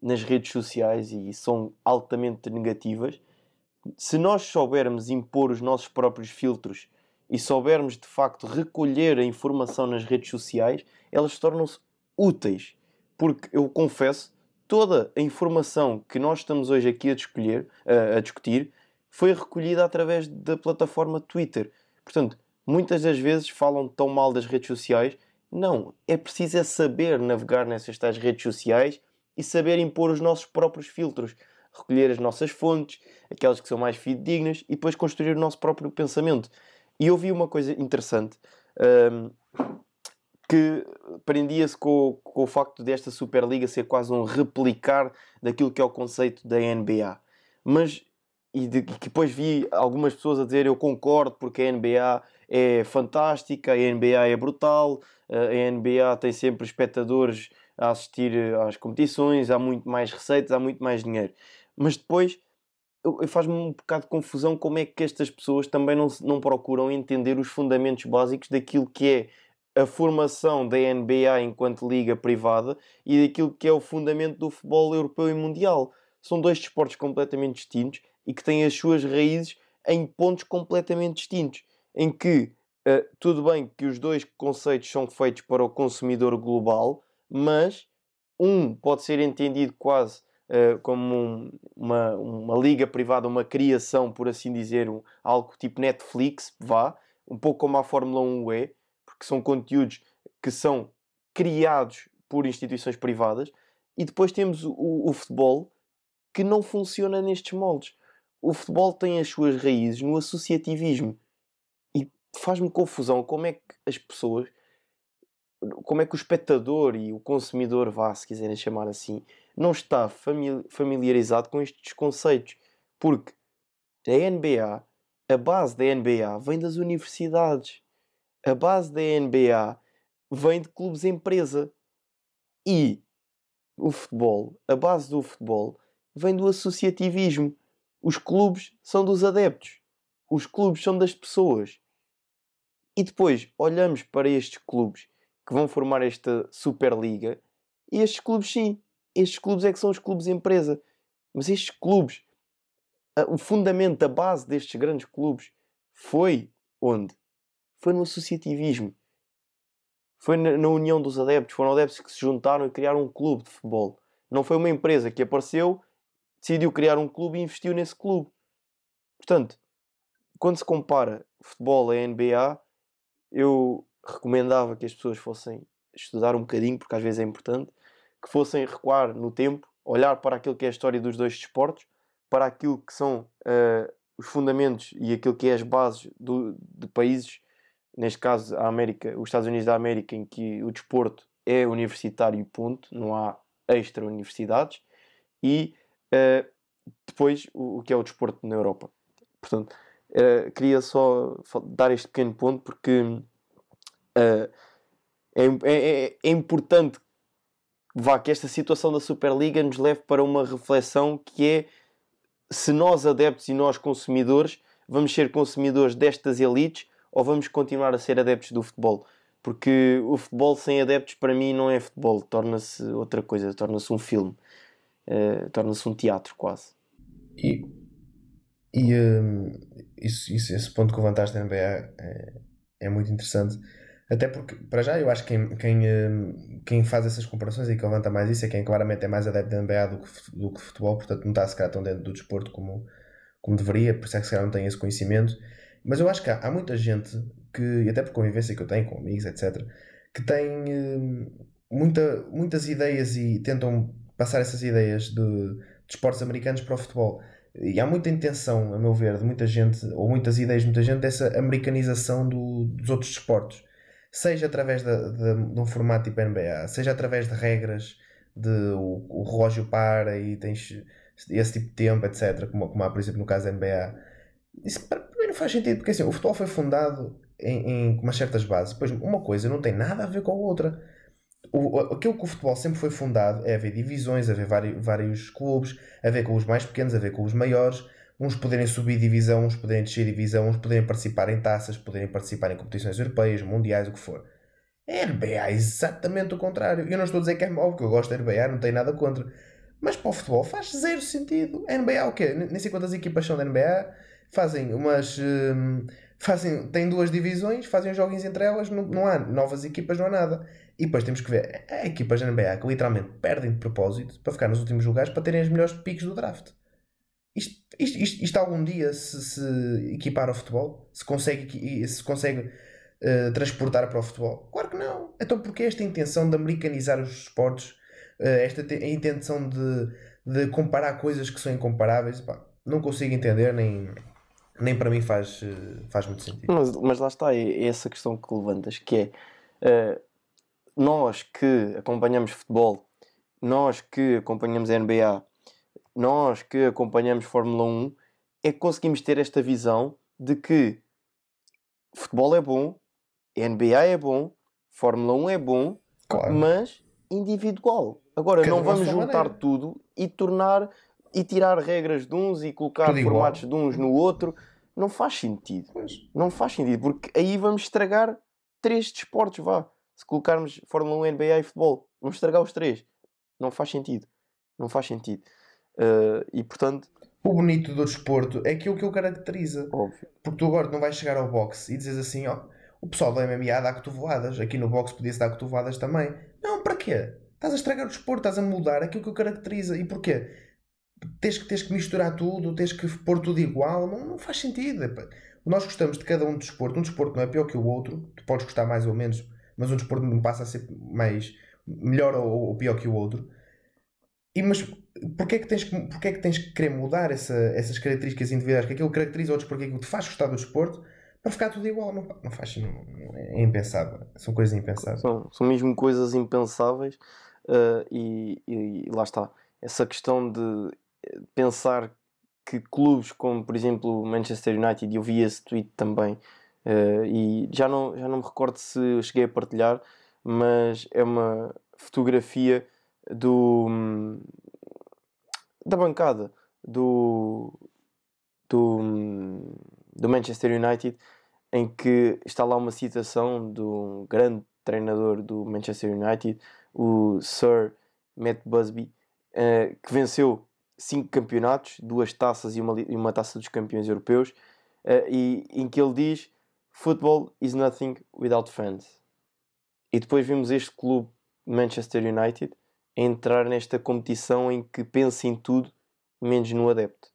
nas redes sociais e são altamente negativas, se nós soubermos impor os nossos próprios filtros e soubermos de facto recolher a informação nas redes sociais, elas tornam-se úteis. Porque eu confesso, toda a informação que nós estamos hoje aqui a, escolher, a, a discutir foi recolhida através da plataforma Twitter. Portanto, muitas das vezes falam tão mal das redes sociais Não, é preciso é saber navegar nessas tais redes sociais e saber impor os nossos próprios filtros, recolher as nossas fontes, aquelas que são mais fidedignas e depois construir o nosso próprio pensamento. E eu vi uma coisa interessante um, que prendia-se com, com, o facto desta Superliga ser quase um replicar daquilo que é o conceito da NBA. Mas, e, de, que depois vi algumas pessoas a dizer eu concordo porque a NBA é fantástica, a NBA é brutal, a NBA tem sempre espectadores a assistir às competições, há muito mais receitas, há muito mais dinheiro. Mas depois faz-me um bocado de confusão como é que estas pessoas também não, não procuram entender os fundamentos básicos daquilo que é a formação da NBA enquanto liga privada e daquilo que é o fundamento do futebol europeu e mundial. São dois desportos completamente distintos e que têm as suas raízes em pontos completamente distintos. Em que uh, tudo bem que os dois conceitos são feitos para o consumidor global, mas um pode ser entendido quase uh, como um, uma, uma liga privada, uma criação, por assim dizer, um, algo tipo Netflix, vá, um pouco como a Fórmula 1 é, porque são conteúdos que são criados por instituições privadas, e depois temos o, o, futebol que não funciona nestes moldes. O futebol tem as suas raízes no associativismo e faz-me confusão como é que as pessoas como é que o espectador e o consumidor, vá, se quiserem chamar assim, não está familiarizado com estes conceitos. Porque a NBA, a base da NBA vem das universidades. A base da NBA vem de clubes empresa. E o futebol, a base do futebol, vem do associativismo. Os clubes são dos adeptos. Os clubes são das pessoas. E depois olhamos para estes clubes que vão formar esta Superliga e estes clubes, sim, estes clubes é que são os clubes empresa. Mas estes clubes, o fundamento, a base destes grandes clubes foi onde? Foi no associativismo. Foi na, união dos adeptos. Foram adeptos que se juntaram e criaram um clube de futebol. Não foi uma empresa que apareceu, decidiu criar um clube e investiu nesse clube. Portanto, quando se compara futebol à NBA, eu recomendava que as pessoas fossem estudar um bocadinho, porque às vezes é importante, que fossem recuar no tempo, olhar para aquilo que é a história dos dois desportos, para aquilo que são uh, os fundamentos e aquilo que é as bases do, de países, neste caso a América, os Estados Unidos da América, em que o desporto é universitário ponto, não há extra universidades, e uh, depois o, o, que é o desporto na Europa. Portanto, uh, queria só dar este pequeno ponto porque é, é, é importante vá, que esta situação da Superliga nos leve para uma reflexão que é se nós adeptos e nós consumidores vamos ser consumidores destas elites ou vamos continuar a ser adeptos do futebol. Porque o futebol sem adeptos para mim não é futebol, torna-se outra coisa, torna-se um filme, uh, torna-se um teatro quase. E, e um, isso, isso, esse ponto que levantaste da NBA é, é muito interessante até porque, para já, eu acho que quem, quem, hum, quem faz essas comparações e que levanta mais isso é quem claramente é mais adepto da NBA do que, do que futebol, portanto não está se calhar tão dentro do desporto como, como deveria, por isso é que se calhar não tem esse conhecimento. Mas eu acho que há, há muita gente que, e até por convivência que eu tenho com amigos, etc., que tem hum, muita, muitas ideias e tentam passar essas ideias de, de esportes americanos para o futebol. E há muita intenção, a meu ver, de muita gente, ou muitas ideias de muita gente, dessa americanização do, dos outros desportos seja através de, de, de, um formato tipo NBA, seja através de regras de o, o, relógio para e tens esse tipo de tempo, etc., como, como há, por exemplo, no caso da NBA. Isso para mim não faz sentido, porque assim, o futebol foi fundado em, em umas certas bases, depois uma coisa não tem nada a ver com a outra. O, aquilo que o futebol sempre foi fundado é haver divisões, haver vários, vários clubes, haver com os mais pequenos, haver com os maiores, uns poderem subir divisão, uns poderem descer divisão, uns poderem participar em taças, poderem participar em competições europeias, mundiais, o que for. A NBA é exatamente o contrário. Eu não estou a dizer que é mau, porque eu gosto da NBA, não tenho nada contra. Mas para o futebol faz zero sentido. A NBA é o quê? Nem sei quantas equipas são da NBA. Fazem umas. Hum, fazem, têm duas divisões, fazem os joguinhos entre elas, não, não há novas equipas, não há nada. E depois temos que ver. Há equipas da NBA que literalmente perdem de propósito para ficar nos últimos lugares para terem os melhores picos do draft. Isto, isto, isto, isto algum dia se, se, equipar ao futebol? Se consegue, se consegue uh, transportar para o futebol? Claro que não. então porquê esta intenção de americanizar os esportes? Uh, esta intenção de, de comparar coisas que são incomparáveis? Pá, não consigo entender, nem, nem para mim faz, faz muito sentido. Mas, mas lá está, é essa questão que levantas, que é uh, nós que acompanhamos futebol, nós que acompanhamos a NBA, nós que acompanhamos Fórmula 1, é que conseguimos ter esta visão de que futebol é bom, NBA é bom, Fórmula 1 é bom, claro. mas individual. Agora, Cada não vamos juntar maneira. tudo e tornar e tirar regras de uns e colocar tudo formatos igual. de uns no outro. Não faz sentido. Pois. Não faz sentido, porque aí vamos estragar três desportos, vá. Se colocarmos Fórmula 1, NBA e futebol, vamos estragar os três. Não faz sentido. Não faz sentido. Uh, e portanto, o bonito do desporto é aquilo que o caracteriza. Óbvio. Porque tu agora não vais chegar ao boxe e dizes assim, ó, o pessoal da MMA dá cotoveladas, aqui no boxe podia-se dar cotoveladas também. Não, para quê? Estás a estragar o desporto, estás a mudar aquilo que o caracteriza. E porquê? Tens que, tens que misturar tudo, tens que pôr tudo igual, não, não faz sentido. Nós gostamos de cada um desporto, um desporto não é pior que o outro, tu podes gostar mais ou menos, mas um desporto não passa a ser mais melhor ou, ou pior que o outro. E, mas porquê é que tens que, porquê é que, tens que querer mudar essa, essas características individuais, que aquilo caracteriza outros, porque aquilo te faz gostar do desporto, para ficar tudo igual? Não, não faz, não, é impensável. São coisas impensáveis. São, são mesmo coisas impensáveis uh, e, e, lá está. Essa questão de pensar que clubes como, por exemplo, Manchester United, eu vi esse tweet também, uh, e já não, já não me recordo se cheguei a partilhar, mas é uma fotografia do, da bancada do, do, do Manchester United em que está lá uma citação um grande treinador do Manchester United, o Sir Matt Busby, uh, que venceu cinco campeonatos, duas taças e uma, e uma taça dos campeões europeus, uh, e em que ele diz: Football is nothing without fans. E depois vimos este clube, Manchester United, entrar nesta competição em que pensa em tudo menos no adepto.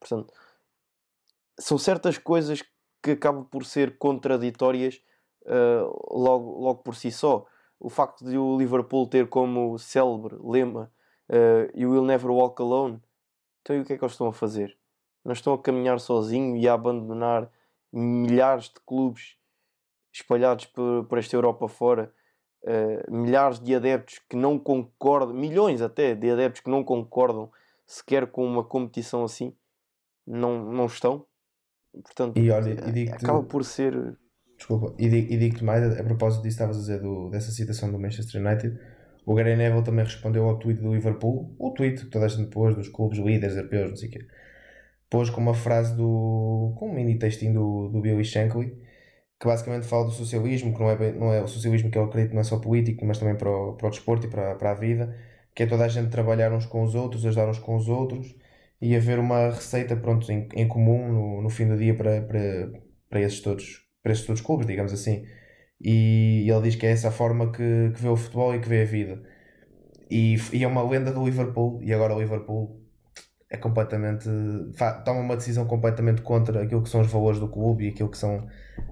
Portanto, são certas coisas que acabam por ser contraditórias uh, logo, logo por si só. O facto de o Liverpool ter como célebre lema uh, You will never walk alone. Então, e o que é que eles estão a fazer? Não estão a caminhar sozinho e a abandonar milhares de clubes espalhados por, por esta Europa fora uh, milhares de adeptos que não concordam, milhões até de adeptos que não concordam sequer com uma competição assim, não, não estão. Portanto, e olha, e acaba por ser. Desculpa, e digo-te mais, a propósito disso, estavas a dizer do, dessa citação do Manchester United. O Gary Neville também respondeu ao tweet do Liverpool, o tweet que toda a gente pôs dos clubes líderes europeus, não sei o quê. Pôs com uma frase do. com um mini textinho do, do Billy Shankly, que basicamente fala do socialismo, que não é, não é o socialismo que eu acredito não é só político, mas também para o, para o desporto e para, para a vida, que é toda a gente trabalhar uns com os outros, ajudar uns com os outros e haver uma receita pronto, em, em comum no, no fim do dia para, para, para, esses todos, para esses todos clubes, digamos assim. E, ele diz que é essa a forma que, que vê o futebol e que vê a vida. E, e é uma lenda do Liverpool, e agora o Liverpool é completamente. toma uma decisão completamente contra aquilo que são os valores do clube e aquilo que são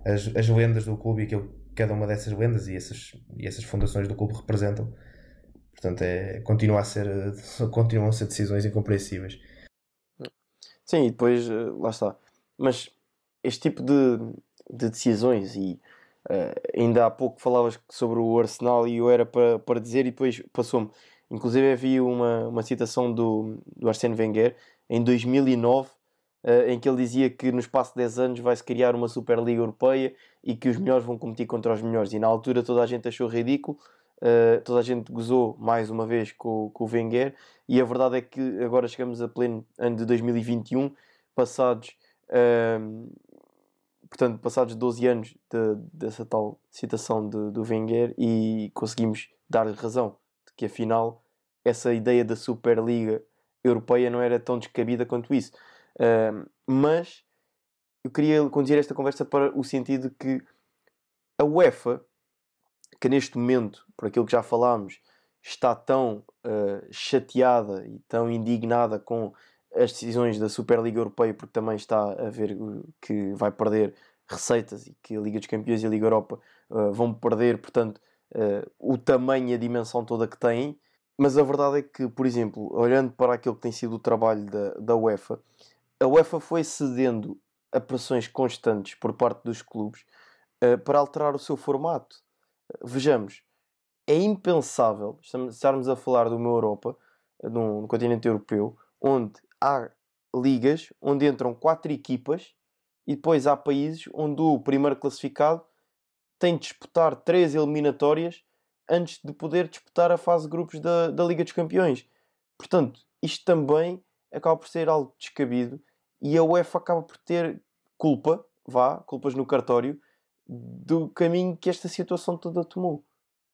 as, as lendas do clube e aquilo que cada uma dessas lendas e essas, e essas fundações do clube representam. Portanto, é, continua a ser, continuam a ser decisões incompreensíveis. Sim, e depois eh, lá está. Mas este tipo de, de decisões, e uh, ainda há pouco falavas sobre o Arsenal e eu era para, para dizer, e depois passou-me Inclusive havia uma, uma citação do, do Arsène Wenger em 2009 uh, eh, em que ele dizia que no espaço de 10 anos vai-se criar uma Superliga Europeia e que os melhores vão competir contra os melhores. E na altura toda a gente achou ridículo, uh, toda a gente gozou mais uma vez com, com o Wenger e a verdade é que agora chegamos a pleno ano de 2021, passados... Portanto, passados 12 anos de, dessa tal citação de, do Wenger e conseguimos dar razão de que afinal essa ideia da Superliga Europeia não era tão descabida quanto isso. Mas eu queria conduzir esta conversa para o sentido que a UEFA, que neste momento, por aquilo que já falámos, está tão uh, chateada e tão indignada com as decisões da Superliga Europeia, porque também está a ver que vai perder receitas e que a Liga dos Campeões e a Liga Europa uh, vão perder, portanto, uh, o tamanho e a dimensão toda que têm, mas a verdade é que, por exemplo, olhando para aquilo que tem sido o trabalho da, da UEFA, a UEFA foi cedendo a pressões constantes por parte dos clubes uh, para alterar o seu formato. Vejamos, é impensável estarmos a falar de uma Europa, no, no continente europeu, onde há ligas onde entram quatro equipas e depois há países onde o primeiro classificado tem de disputar três eliminatórias antes de poder disputar a fase de grupos da, da Liga dos Campeões. Portanto, isto também acaba por ser algo descabido e a UEFA acaba por ter culpa, vá, culpas no cartório, do caminho que esta situação toda tomou.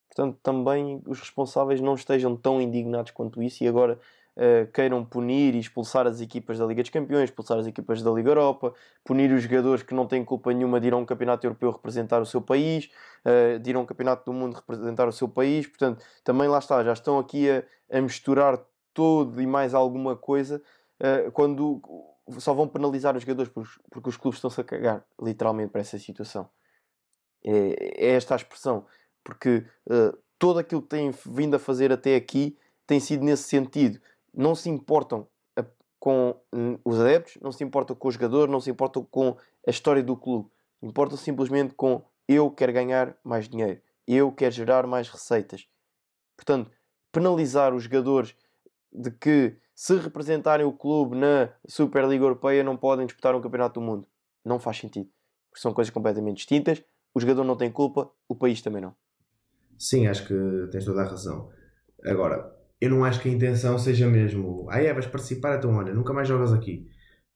Portanto, também os responsáveis não estejam tão indignados quanto isso e agora uh, queiram punir e expulsar as equipas da Liga dos Campeões, expulsar as equipas da Liga Europa, punir os jogadores que não têm culpa nenhuma de ir a um campeonato europeu representar o seu país, uh, de ir a um campeonato do mundo representar o seu país. Portanto, também lá está, já estão aqui a, a misturar todo e mais alguma coisa uh, quando só vão penalizar os jogadores porque, porque os clubes estão-se a cagar literalmente para essa situação. É, é esta a expressão, porque uh, todo aquilo que têm vindo a fazer até aqui tem sido nesse sentido não se importam com os adeptos, não se importam com o jogador, não se importam com a história do clube. Importam simplesmente com eu quero ganhar mais dinheiro, eu quero gerar mais receitas. Portanto, penalizar os jogadores de que se representarem o clube na Superliga Europeia não podem disputar um campeonato do mundo. Não faz sentido. Porque são coisas completamente distintas. O jogador não tem culpa, o país também não. Sim, acho que tens toda a razão. Agora, eu não acho que a intenção seja mesmo, ah, é, vais participar, então olha, nunca mais jogas aqui.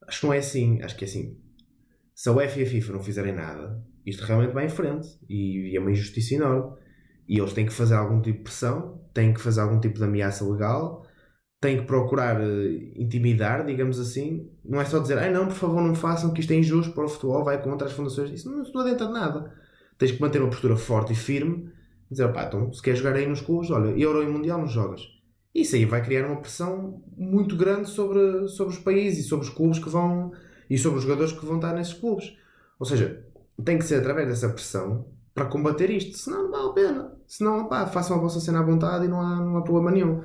Acho que não é assim. Acho que é assim. Se a UEFA e a FIFA não fizerem nada, isto realmente vai em frente e, é uma injustiça enorme. E eles têm que fazer algum tipo de pressão, têm que fazer algum tipo de ameaça legal, têm que procurar uh, intimidar, digamos assim. Não é só dizer, ah, não, por favor, não façam, que isto é injusto para o futebol, vai contra as fundações. Isso não, não adianta de nada. Tens que manter uma postura forte e firme. Dizer, pá, então, se queres jogar aí nos clubes, olha, Euro e Mundial não jogas isso aí vai criar uma pressão muito grande sobre, sobre os países e sobre os clubes que vão e sobre os jogadores que vão estar nesses clubes. Ou seja, tem que ser através dessa pressão para combater isto, senão não vale a pena. Senão, pá, façam a vossa cena à vontade e não há, não há problema nenhum.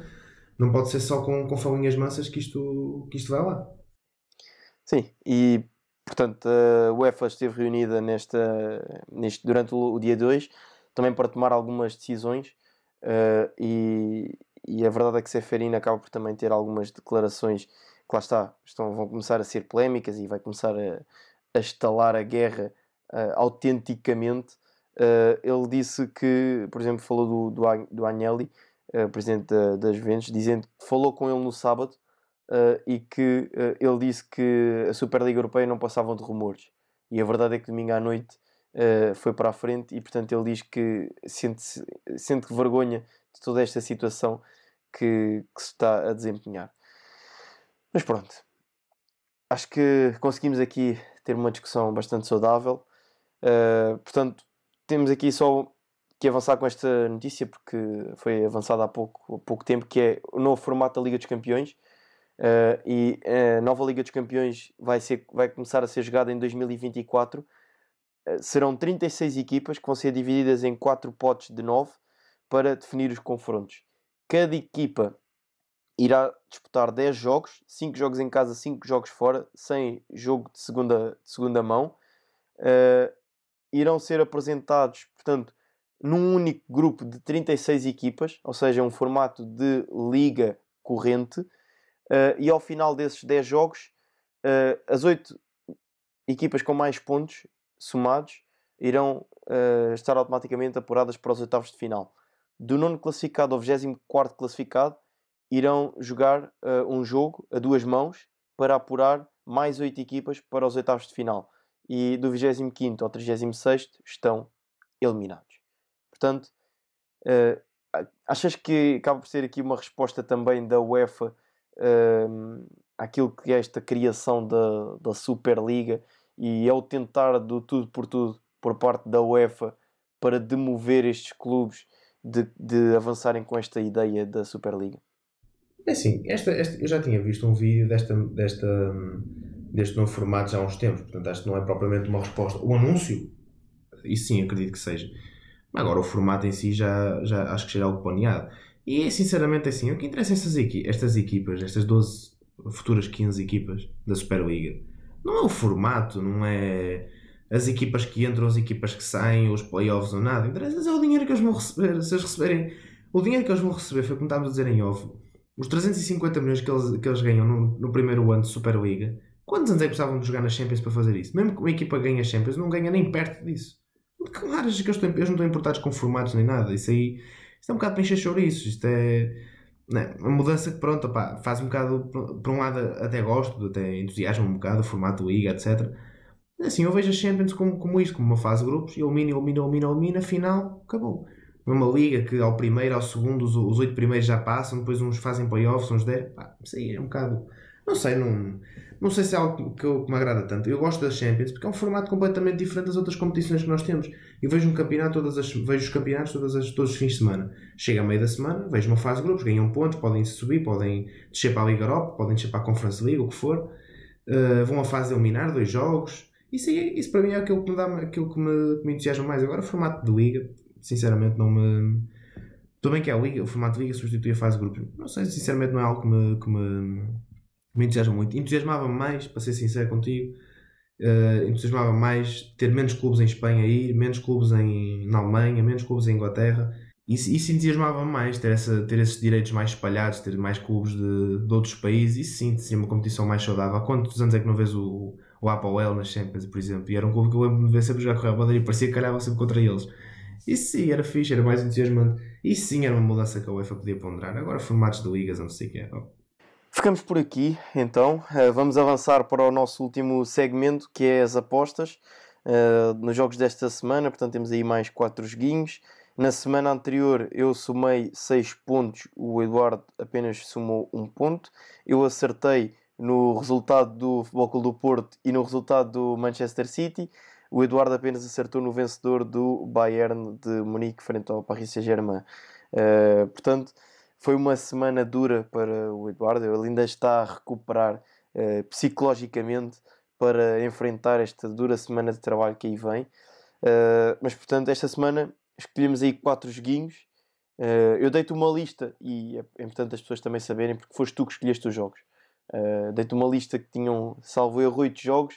Não pode ser só com, com falinhas mansas que isto, que isto vai lá. Sim, e portanto a UEFA esteve reunida nesta, neste, durante o, dia 2 também para tomar algumas decisões uh, e, e a verdade é que Seferino acaba por também ter algumas declarações que lá está, estão, vão começar a ser polémicas e vai começar a, a estalar a guerra uh, autenticamente. Uh, ele disse que, por exemplo, falou do, do, do Agnelli, uh, presidente da, das Juventus, dizendo que falou com ele no sábado uh, e que ele disse que a Superliga Europeia não passavam de rumores. E a verdade é que domingo à noite foi para a frente e, portanto, ele diz que sente, sente vergonha de toda esta situação que, que se está a desempenhar. Mas pronto, acho que conseguimos aqui ter uma discussão bastante saudável. Uh, portanto, temos aqui só que avançar com esta notícia porque foi avançada há pouco, há pouco tempo, que é o novo formato da Liga dos Campeões. Uh, e a nova Liga dos Campeões vai, ser, vai começar a ser jogada em 2024. Uh, serão 36 equipas que vão ser divididas em 4 potes de 9 para definir os confrontos. Cada equipa irá disputar 10 jogos, 5 jogos em casa, 5 jogos fora, sem jogo de segunda, de segunda mão. Uh, irão ser apresentados, portanto, num único grupo de 36 equipas, ou seja, um formato de liga corrente. Uh, e ao final desses 10 jogos, uh, as 8 equipas com mais pontos somados irão estar automaticamente apuradas para os oitavos de final do nono classificado ao 24 classificado irão jogar uh, um jogo a duas mãos para apurar mais oito equipas para os oitavos de final. E do 25 ao 36 estão eliminados. Portanto, uh, achas que acaba por ser aqui uma resposta também da UEFA uh, àquilo que é esta criação da, da Superliga e é o tentar do tudo por tudo por parte da UEFA para demover estes clubes de, de avançarem com esta ideia da Superliga? É assim, esta, esta, eu já tinha visto um vídeo desta, desta, deste novo formato já há uns tempos, portanto acho que não é propriamente uma resposta. O anúncio, isso sim acredito que seja. Agora o formato em si já, já acho que já é algo planeado. E sinceramente assim, o que interessa estas, equi estas equipas, estas 12 futuras 15 equipas da Superliga, não é o formato, não é as equipas que entram, as equipas que saem, os playoffs ou nada. Interessa é o dinheiro que eles vão receber. Se eles receberem. O dinheiro que eles vão receber foi como estávamos a dizer em off. Os 350 milhões que eles, que eles ganham no, no primeiro ano de Superliga. Quantos anos é que precisavam de jogar na Champions para fazer isso? Mesmo que uma equipa ganhe a Champions, não ganha nem perto disso. Claro, que eles, eles não estão importados com formatos nem nada. Isso aí isto é um bocado para encher chouriços. Isto é né, uma mudança que, pronto, faz um bocado. Por um lado, até gosto, até entusiasmo um bocado o formato Liga, etc. Assim, eu vejo a Champions como, como isto, como uma fase de grupos, elimina, elimina, elimina, elimina, final, acabou. Uma liga que ao primeiro, ao segundo, os, os oito primeiros já passam, depois uns fazem playoffs, uns dez, pá, isso aí é um bocado. Não sei, não, não sei se é algo que, eu, que me agrada tanto. Eu gosto das Champions porque é um formato completamente diferente das outras competições que nós temos. Eu vejo um campeonato todas as, vejo os campeonatos todas as, todos os fins de semana. Chega a meio da semana, vejo uma fase de grupos, ganham pontos, podem subir, podem descer para a Liga Europa, podem descer para a Conference League, o que for. Uh, vão a fase de eliminar, dois jogos. Isso, isso para mim é aquilo que me, dá, aquilo que me, que me entusiasma mais. Agora, o formato de Liga, sinceramente, não me. Tudo bem que é a Liga, o formato de Liga substitui a fase de grupos. Não sei, sinceramente, não é algo que me, que me, me entusiasma muito. Entusiasmava mais, para ser sincero contigo, uh, entusiasmava mais ter menos clubes em Espanha aí, menos clubes em, na Alemanha, menos clubes em Inglaterra. Isso, isso entusiasmava mais, ter, essa, ter esses direitos mais espalhados, ter mais clubes de, de outros países. Isso sim, seria uma competição mais saudável. Há quantos anos é que não vês o, o Apoel nas Champions, por exemplo? E era um clube que eu lembro de ver sempre jogar com o Real Madrid, parecia que calhava sempre contra eles. Isso sim, era fixe, era mais entusiasmante. Isso sim era uma mudança que a UEFA podia ponderar. Agora, formatos de ligas, não sei o que é. Ficamos por aqui, então. Uh, vamos avançar para o nosso último segmento, que é as apostas. Uh, nos jogos desta semana, portanto, temos aí mais 4 joguinhos. Na semana anterior eu somei 6 pontos, o Eduardo apenas somou 1 ponto. Eu acertei no resultado do Futebol Clube do Porto e no resultado do Manchester City. O Eduardo apenas acertou no vencedor do Bayern de Munique frente ao Paris Saint-Germain. Uh, portanto, foi uma semana dura para o Eduardo. Ele ainda está a recuperar uh, psicologicamente para enfrentar esta dura semana de trabalho que aí vem. Uh, mas, portanto, esta semana escolhemos aí quatro joguinhos. Eu dei-te uma lista e é importante as pessoas também saberem porque foste tu que escolheste os jogos. Uh, dei-te uma lista que tinham, salvo erro, oito jogos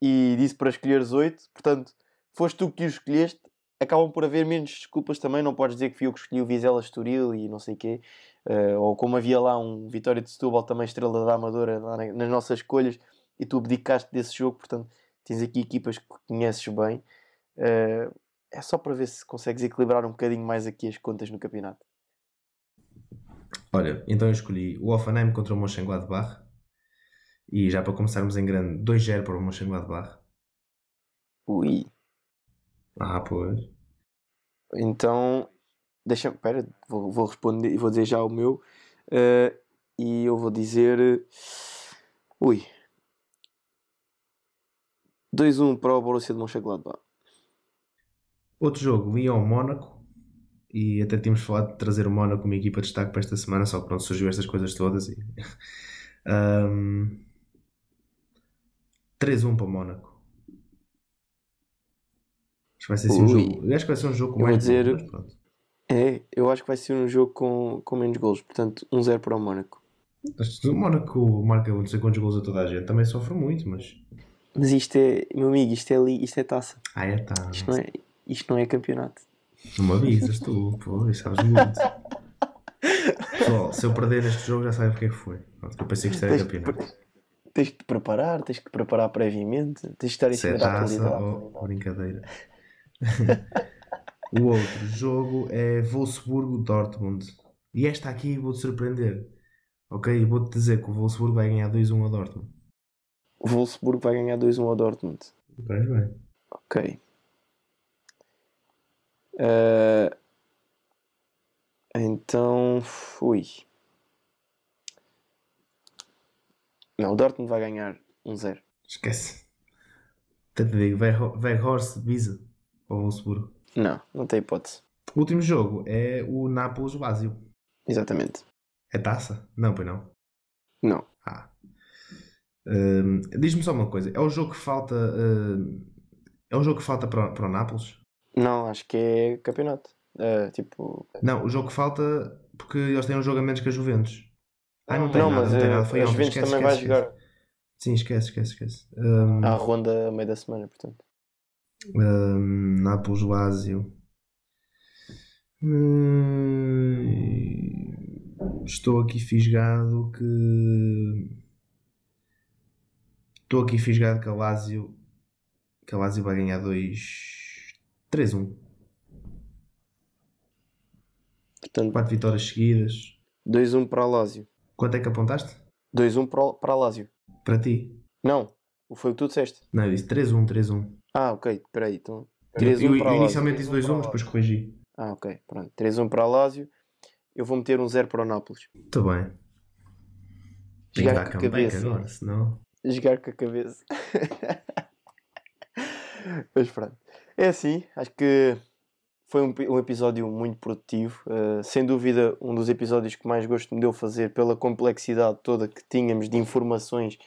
e disse para escolheres oito. Portanto, foste tu que os escolheste acabam por haver menos desculpas também. Não podes dizer que fui eu que escolhi o Vizela Estoril e não sei quê. Uh, ou como havia lá um Vitória de Setúbal, também estrela da Amadora, nas nossas escolhas, e tu abdicaste desse jogo. Portanto, tens aqui equipas que conheces bem. Uh, é só para ver se consegues equilibrar um bocadinho mais aqui as contas no campeonato. Olha, então eu escolhi o Offenheim contra o Mönchengladbach. E já para começarmos em grande, 2-0 para o Mönchengladbach. Ui. Ah, pois. Então, deixa espera, vou, vou responder, vou dizer já o meu. Uh, e eu vou dizer. Ui. 2-1 para o Borussia de Mönchengladbach. Outro jogo, Lyon-Mónaco. E até tínhamos falado de trazer o Mónaco como equipa de destaque para esta semana, só que pronto, surgiu estas coisas todas. E... um... 3-1 para o Mónaco. Acho que vai ser assim um jogo. Acho que vai ser um jogo com mais dizer, golos, mas pronto. É, eu acho que vai ser um jogo com, com menos golos, portanto 1-0 para o Mónaco. O Mónaco marca não sei quantos golos a toda a gente, também sofre muito, mas. Mas isto é, meu amigo, isto é, li, isto é taça. Ah, é taça. Isto não é, isto não é campeonato. Não me avisas tu, pô, sabes muito. Pessoal, se eu perder neste jogo já sabem o que é que foi. Eu pensei que isto era campeonato. Tens de te preparar, tens de te preparar previamente, tens de estar em cima da taça atualidade. ou, ou brincadeira. o outro jogo é Wolfsburgo-Dortmund. E esta aqui vou-te surpreender. Ok? Vou-te dizer que o Wolfsburgo vai ganhar 2-1 a Dortmund. O Wolfsburgo vai ganhar 2-1 ao Dortmund. Vais bem. Ok. Eh, então, ui. Não, o Dortmund vai ganhar 1-0. Esquece. Até te digo, Weghor- Weghorst Visa ao Wolfsburgo. Não, não tem hipótese. O último jogo é o Nápoles-Lazio. Exatamente. É taça? Não, pois não. Não. Ah. Hum, Diz-me só uma coisa. É o jogo que falta. hum, é o jogo que falta para, para o Nápoles? Não, acho que é campeonato. Uh, tipo, Não, o jogo que falta, porque eles têm um jogo a menos que a Juventus. Ah, não tem não, nada, mas não tem uh, nada. Foi a Juventus esquece, também vai esquece, esquece. jogar Sim, esquece, esquece, esquece. Um, à ronda a meio da semana, portanto. um, Nápoles, Lazio. Hum, estou aqui fisgado que. Estou aqui fisgado que a Lazio. Que a Lazio vai ganhar 2. 3-1. Portanto, 4 vitórias seguidas. 2-1 para a Lazio. Quanto é que apontaste? 2-1 para, o- para a Lazio. Para ti? Não, foi o que tu disseste. Não, eu disse 3-1, 3-1. Ah, ok, espera aí. Então, Eu, 3-1 eu Lazio. inicialmente disse 2-1, mas depois corrigi. Ah, ok, pronto. 3-1 para a Lazio. Eu vou meter um 0 para o Nápoles. Muito bem. Jogar com a cabeça. agora, senão. Jogar com a cabeça. Mas pronto. É assim, acho que foi um, um episódio muito produtivo. Uh, sem dúvida, um dos episódios que mais gosto me deu fazer pela complexidade toda que tínhamos de informações,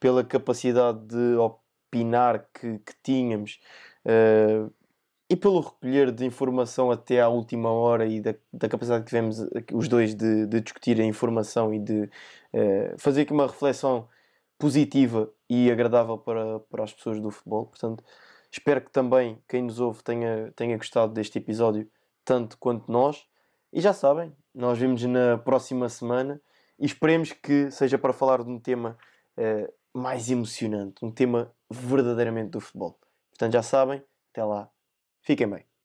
pela capacidade de opinar que, que tínhamos uh, e pelo recolher de informação até à última hora e da, da capacidade que tivemos aqui os dois de, de discutir a informação e de uh, fazer aqui uma reflexão positiva e agradável para, para as pessoas do futebol. Portanto, espero que também quem nos ouve tenha, tenha gostado deste episódio tanto quanto nós. E já sabem, nós vemos na próxima semana e esperemos que seja para falar de um tema eh, mais emocionante, um tema verdadeiramente do futebol. Portanto, já sabem, até lá, fiquem bem.